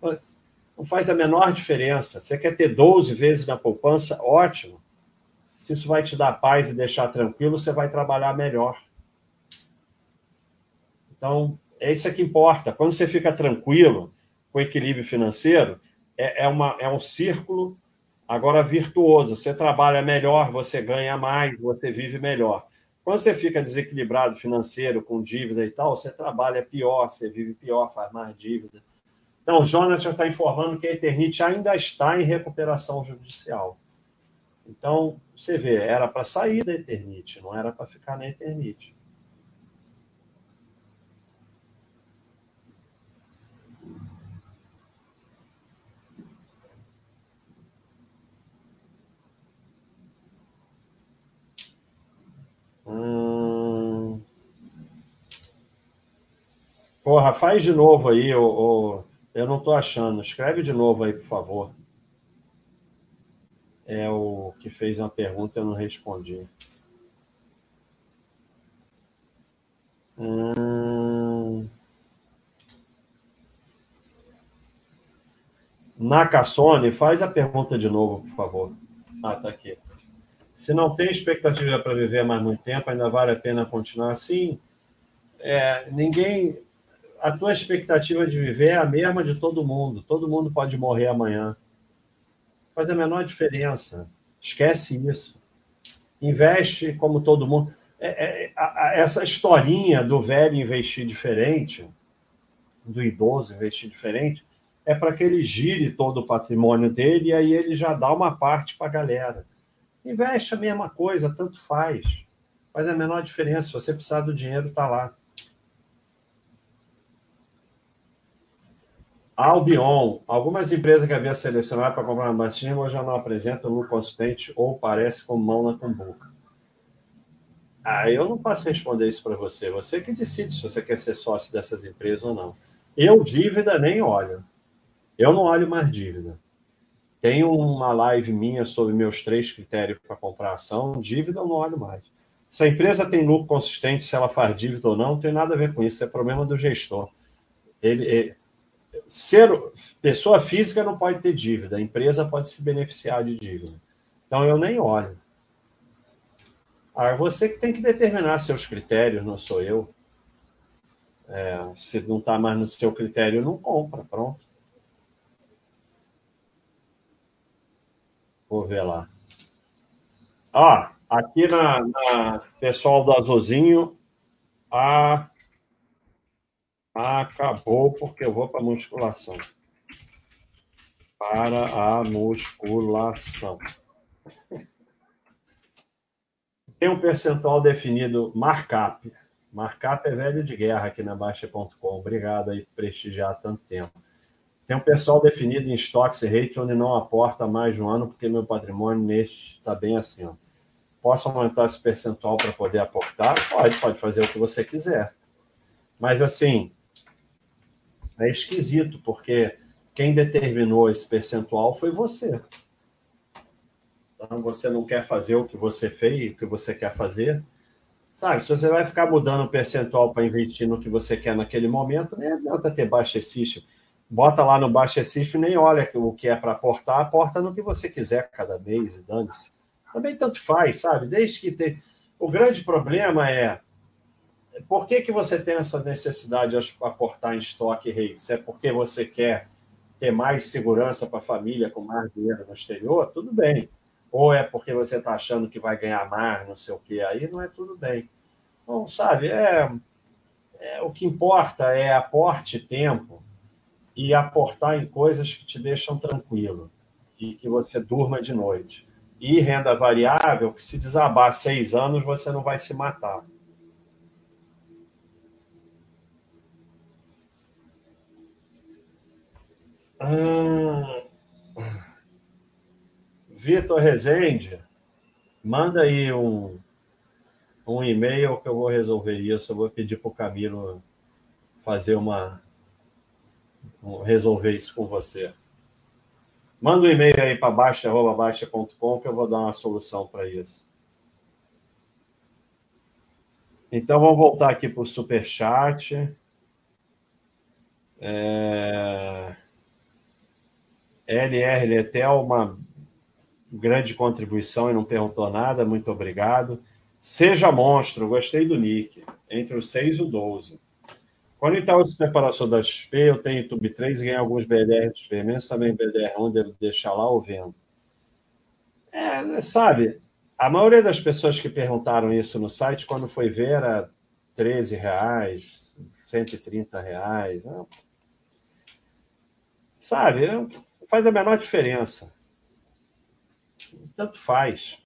Mas não faz a menor diferença. Você quer ter 12 vezes na poupança? Ótimo. Se isso vai te dar paz e deixar tranquilo, você vai trabalhar melhor. Então, é isso que importa. Quando você fica tranquilo, com equilíbrio financeiro, é, é, uma, é um círculo agora virtuoso. Você trabalha melhor, você ganha mais, você vive melhor. Quando você fica desequilibrado financeiro, com dívida e tal, você trabalha pior, você vive pior, faz mais dívida. Então, o Jonas já está informando que a Eternite ainda está em recuperação judicial. Então, você vê, era para sair da Eternite, não era para ficar na Eternite. Hum... Porra, faz de novo aí, eu não estou achando. Escreve de novo aí, por favor. É o que fez uma pergunta e eu não respondi. Hum... Faz a pergunta de novo, por favor. Ah, tá aqui. Se não tem expectativa para viver mais muito tempo, ainda vale a pena continuar assim? É, ninguém a tua expectativa de viver é a mesma de todo mundo. Todo mundo pode morrer amanhã. Faz a menor diferença. Esquece isso. Investe como todo mundo. É, é, a, a, essa historinha do velho investir diferente, do idoso investir diferente, é para que ele gire todo o patrimônio dele e aí ele já dá uma parte para a galera. Investe a mesma coisa, tanto faz. Faz a menor diferença. Se você precisar do dinheiro, está lá. Albion. Algumas empresas que havia selecionado para comprar uma hoje já não apresentam lucro consistente ou parece com mão na cumbuca. Ah, eu não posso responder isso para você. Você que decide se você quer ser sócio dessas empresas ou não. Eu, dívida, nem olho. Eu não olho mais dívida. Tem uma live minha sobre meus três critérios para comprar ação. Dívida, eu não olho mais. Se a empresa tem lucro consistente, se ela faz dívida ou não, não tem nada a ver com isso. É problema do gestor. Ele, ele ser pessoa física não pode ter dívida, a empresa pode se beneficiar de dívida. Então eu nem olho. Ah, você que tem que determinar seus critérios, não sou eu. É, se não está mais no seu critério, não compra, pronto. Vou ver lá. Ah, aqui na, na pessoal do Azulzinho, a Acabou porque eu vou para a musculação. Para a musculação. Tem um percentual definido markup. Markup é velho de guerra aqui na Baixa.com. Obrigado aí por prestigiar tanto tempo. Tem um pessoal definido em stocks e rate onde não aporta mais de um ano porque meu patrimônio neste está bem. Ó. Posso aumentar esse percentual para poder aportar? Pode, pode fazer o que você quiser. Mas assim, é esquisito, porque quem determinou esse percentual foi você. Então, você não quer fazer o que você fez, o que você quer fazer. Sabe, se você vai ficar mudando o percentual para investir no que você quer naquele momento, nem adianta ter baixa existe. Bota lá no baixa e nem olha o que é para aportar, aporta no que você quiser cada mês e dane-se. Também tanto faz, sabe? Desde que tem. O grande problema é por que, que você tem essa necessidade de aportar em estoque rates? É porque você quer ter mais segurança para a família com mais dinheiro no exterior? Tudo bem. Ou é porque você está achando que vai ganhar mais, não sei o quê, aí não é tudo bem. Então, sabe, é, é, o que importa é aporte tempo e aportar em coisas que te deixam tranquilo e que você durma de noite. E renda variável, que se desabar seis anos, você não vai se matar. Ah, Vitor Rezende, manda aí um, um e-mail que eu vou resolver isso. Eu vou pedir para o Camilo fazer uma. Resolver isso com você. Manda um e-mail aí para baixa.baixa.com que eu vou dar uma solução para isso. Então vamos voltar aqui para o Superchat. É... LR Letel, uma grande contribuição e não perguntou nada, muito obrigado. Seja monstro, gostei do nick, entre o 6 e o 12. Quando o Itaú se separou da XP, eu tenho Tube 3 e ganhei alguns BDR de XP, mesmo também BDR1, devo deixar lá ou vendo. É, sabe, a maioria das pessoas que perguntaram isso no site, quando foi ver, era 13 reais, 130 reais. Né? Sabe, faz a menor diferença. Tanto faz.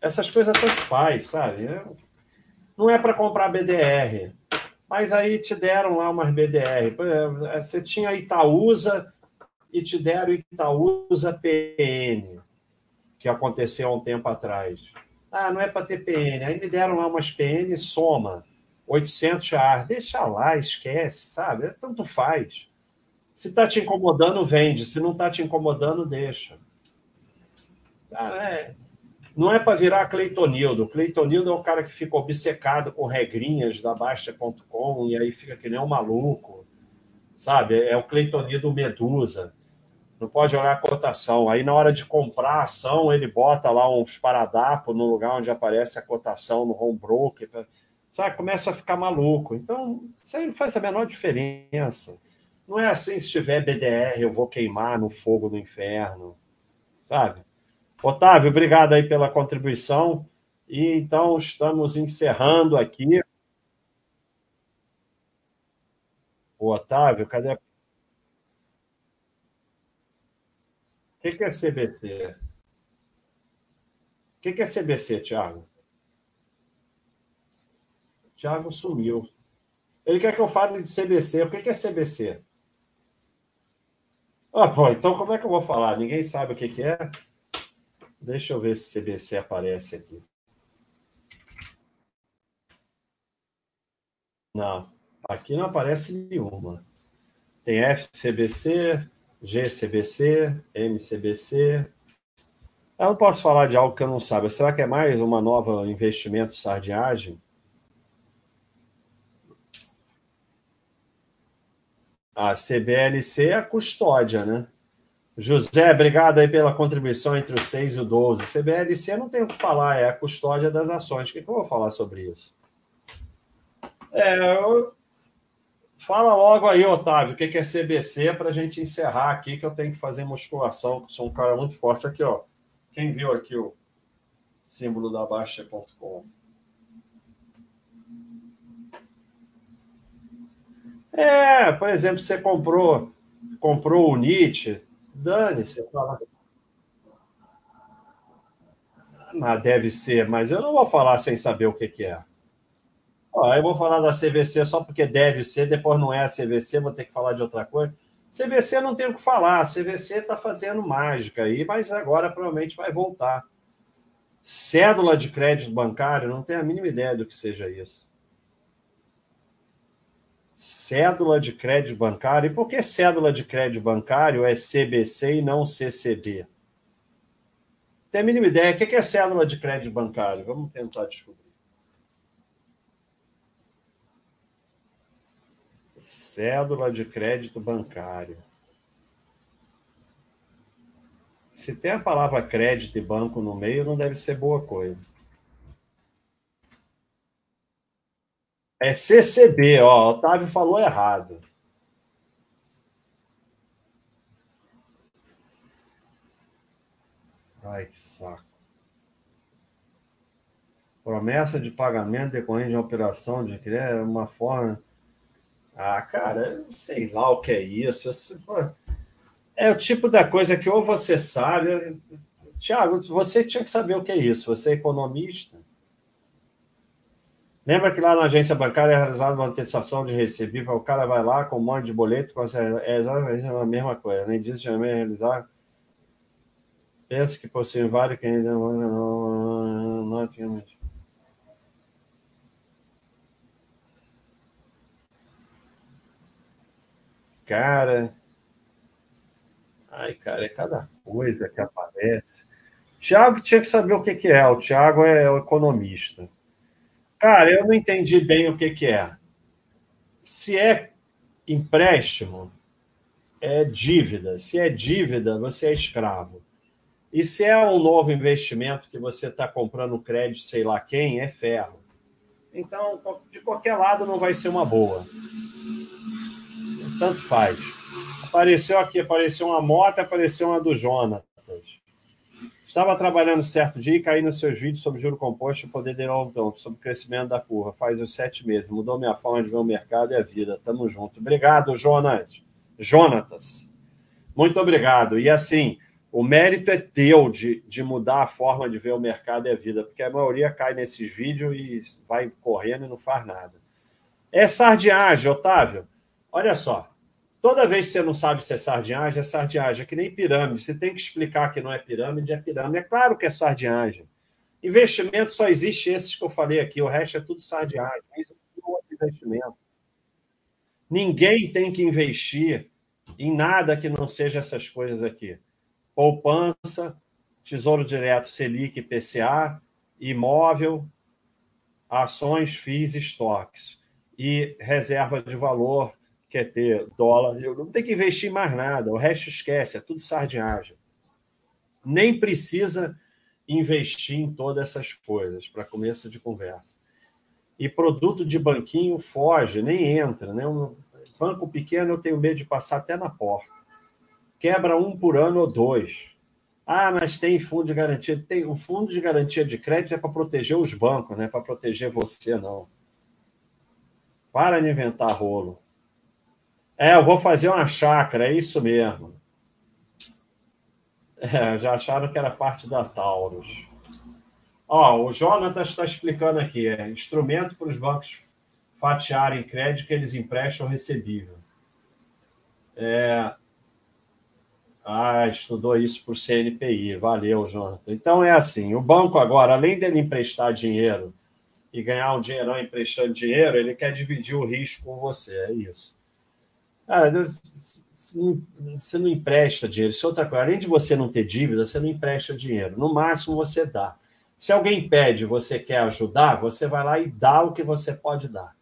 Essas coisas tanto faz, sabe? Não é para comprar BDR. Mas aí te deram lá umas BDR. Você tinha Itaúsa e te deram Itaúsa PN, que aconteceu há um tempo atrás. Ah, não é para ter PN. Aí me deram lá umas PN, soma. 800 reais. Deixa lá, esquece, sabe? Tanto faz. Se está te incomodando, vende. Se não está te incomodando, deixa. Cara, é... não é para virar Cleitonildo. Cleitonildo é o cara que fica obcecado com regrinhas da Baixa.com e aí fica que nem um maluco. Sabe? É o Cleitonildo Medusa não pode olhar a cotação. Aí, na hora de comprar a ação, ele bota lá uns paradapos no lugar onde aparece a cotação no home broker. Sabe? Começa a ficar maluco. Então, isso aí não faz a menor diferença. Não é assim, se tiver BDR, eu vou queimar no fogo do inferno. Sabe? Otávio, obrigado aí pela contribuição. E então estamos encerrando aqui. O Otávio, cadê a O que, é CBC? O que, é CBC, Thiago? Thiago sumiu. Ele quer que eu fale de CBC. O que, é CBC? Ah, pô, então como é que eu vou falar? Ninguém sabe o que é? Deixa eu ver se CBC aparece aqui. Não, aqui não aparece nenhuma. Tem FCBC, GCBC, MCBC. Eu não posso falar de algo que eu não saiba. Será que é mais uma nova investimento sardinhagem? A CBLC é a custódia, né? José, obrigado aí pela contribuição entre o 6 e o 12. CBLC não tem o que falar, é a custódia das ações. O que, que eu vou falar sobre isso? É, eu, Fala logo aí, Otávio, o que é CBC para a gente encerrar aqui, que eu tenho que fazer musculação, que sou um cara muito forte. Aqui, ó. Quem viu aqui o símbolo da Baixa.com? É, por exemplo, você comprou comprou o Nietzsche, dane-se. Ah, deve ser, mas eu não vou falar sem saber o que, que é. Ó, eu vou falar da CVC só porque deve ser, depois não é a CVC, vou ter que falar de outra coisa. CVC não tem o que falar, CVC está fazendo mágica aí, mas agora provavelmente vai voltar. Cédula de crédito bancário, não tenho a mínima ideia do que seja isso. Cédula de crédito bancário. E por que cédula de crédito bancário é CBC e não CCB? Tem a mínima ideia. O que é cédula de crédito bancário? Vamos tentar descobrir. Cédula de crédito bancário. Se tem a palavra crédito e banco no meio, não deve ser boa coisa. É CCB, ó. Otávio falou errado. Ai, que saco. Promessa de pagamento decorrente de uma operação de é uma forma ah, cara, sei lá o que é isso. É o tipo da coisa que ou você sabe. Tiago, você tinha que saber o que é isso. Você é economista. Lembra que lá na agência bancária é realizada uma antecipação de recebível, o cara vai lá com um monte de boleto, é exatamente a mesma coisa. Nem disso já é realizar. Pensa que possui vários que ainda não, não, não, não, Cara. Ai, cara, é cada coisa que aparece. Tiago tinha que saber o que, que é. O Tiago é o economista. Cara, eu não entendi bem o que, que é. Se é empréstimo, é dívida. Se é dívida, você é escravo. E se é um novo investimento que você está comprando crédito, sei lá quem, é ferro. Então, de qualquer lado, não vai ser uma boa. tanto faz. Apareceu aqui, apareceu uma moto, apareceu uma do Jonatas. Estava trabalhando certo dia e caí nos seus vídeos sobre juro composto e poder de novo sobre crescimento da curva. Faz uns sete meses. Mudou minha forma de ver o mercado e a vida. Tamo junto. Obrigado, Jonas. Jonatas. Muito obrigado. E assim, o mérito é teu de, de mudar a forma de ver o mercado e a vida, porque a maioria cai nesses vídeos e vai correndo e não faz nada. É sardinhagem, Otávio. Olha só. Toda vez que você não sabe se é sardinhagem, é sardinhagem. É que nem pirâmide. Você tem que explicar que não é pirâmide, é pirâmide. É claro que é sardinhagem. Investimento só existe esses que eu falei aqui. O resto é tudo sardinhagem. Não existe outro investimento. Ninguém tem que investir em nada que não seja essas coisas aqui. Poupança, Tesouro Direto Selic PCA, imóvel, ações, FIIs, estoques. E reserva de valor, quer ter dólar, não tem que investir mais nada, o resto esquece, é tudo sardinhagem. Nem precisa investir em todas essas coisas, para começo de conversa. E produto de banquinho foge, nem entra. Né? Um banco pequeno eu tenho medo de passar até na porta. Quebra um por ano ou dois. Ah, mas tem fundo de garantia. Tem, o fundo de garantia de crédito é para proteger os bancos, não é para proteger você, não. Para de inventar rolo. É, eu vou fazer uma chácara, é isso mesmo. É, já acharam que era parte da Taurus. Ó, o Jonathan está explicando aqui: é instrumento para os bancos fatiarem crédito que eles emprestam recebível. É... Ah, estudou isso o CNPI. Valeu, Jonathan. Então é assim: o banco agora, além dele emprestar dinheiro e ganhar um dinheirão emprestando dinheiro, ele quer dividir o risco com você. É isso. Cara, você não empresta dinheiro. Isso é outra coisa. Além de você não ter dívida, você não empresta dinheiro. No máximo, você dá. Se alguém pede, você quer ajudar, você vai lá e dá o que você pode dar.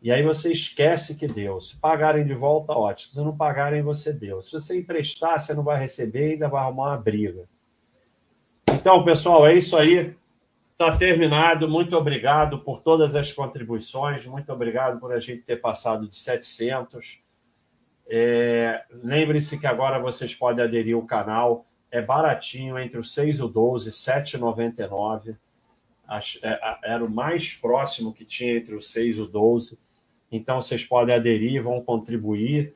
E aí você esquece que deu. Se pagarem de volta, ótimo. Se não pagarem, você deu. Se você emprestar, você não vai receber e ainda vai arrumar uma briga. Então, pessoal, é isso aí. Está terminado. Muito obrigado por todas as contribuições. Muito obrigado por a gente ter passado de 700. É, Lembre-se que agora vocês podem aderir ao canal. É baratinho, entre os 6 e o 12, R$ 7,99. É, era o mais próximo que tinha entre os 6 e o 12. Então, vocês podem aderir, vão contribuir.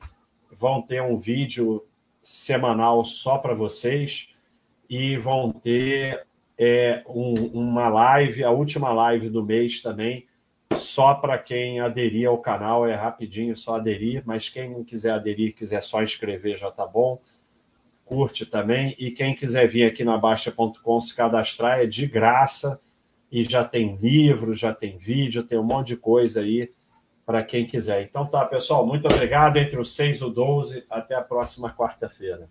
Vão ter um vídeo semanal só para vocês. E vão ter é, um, uma live, a última live do mês também, só para quem aderir ao canal, é rapidinho, só aderir, mas quem não quiser aderir, quiser só inscrever, já tá bom. Curte também. E quem quiser vir aqui na Baixa.com se cadastrar é de graça e já tem livro, já tem vídeo, tem um monte de coisa aí para quem quiser. Então tá, pessoal, muito obrigado. Entre os 6 e o 12, até a próxima quarta-feira.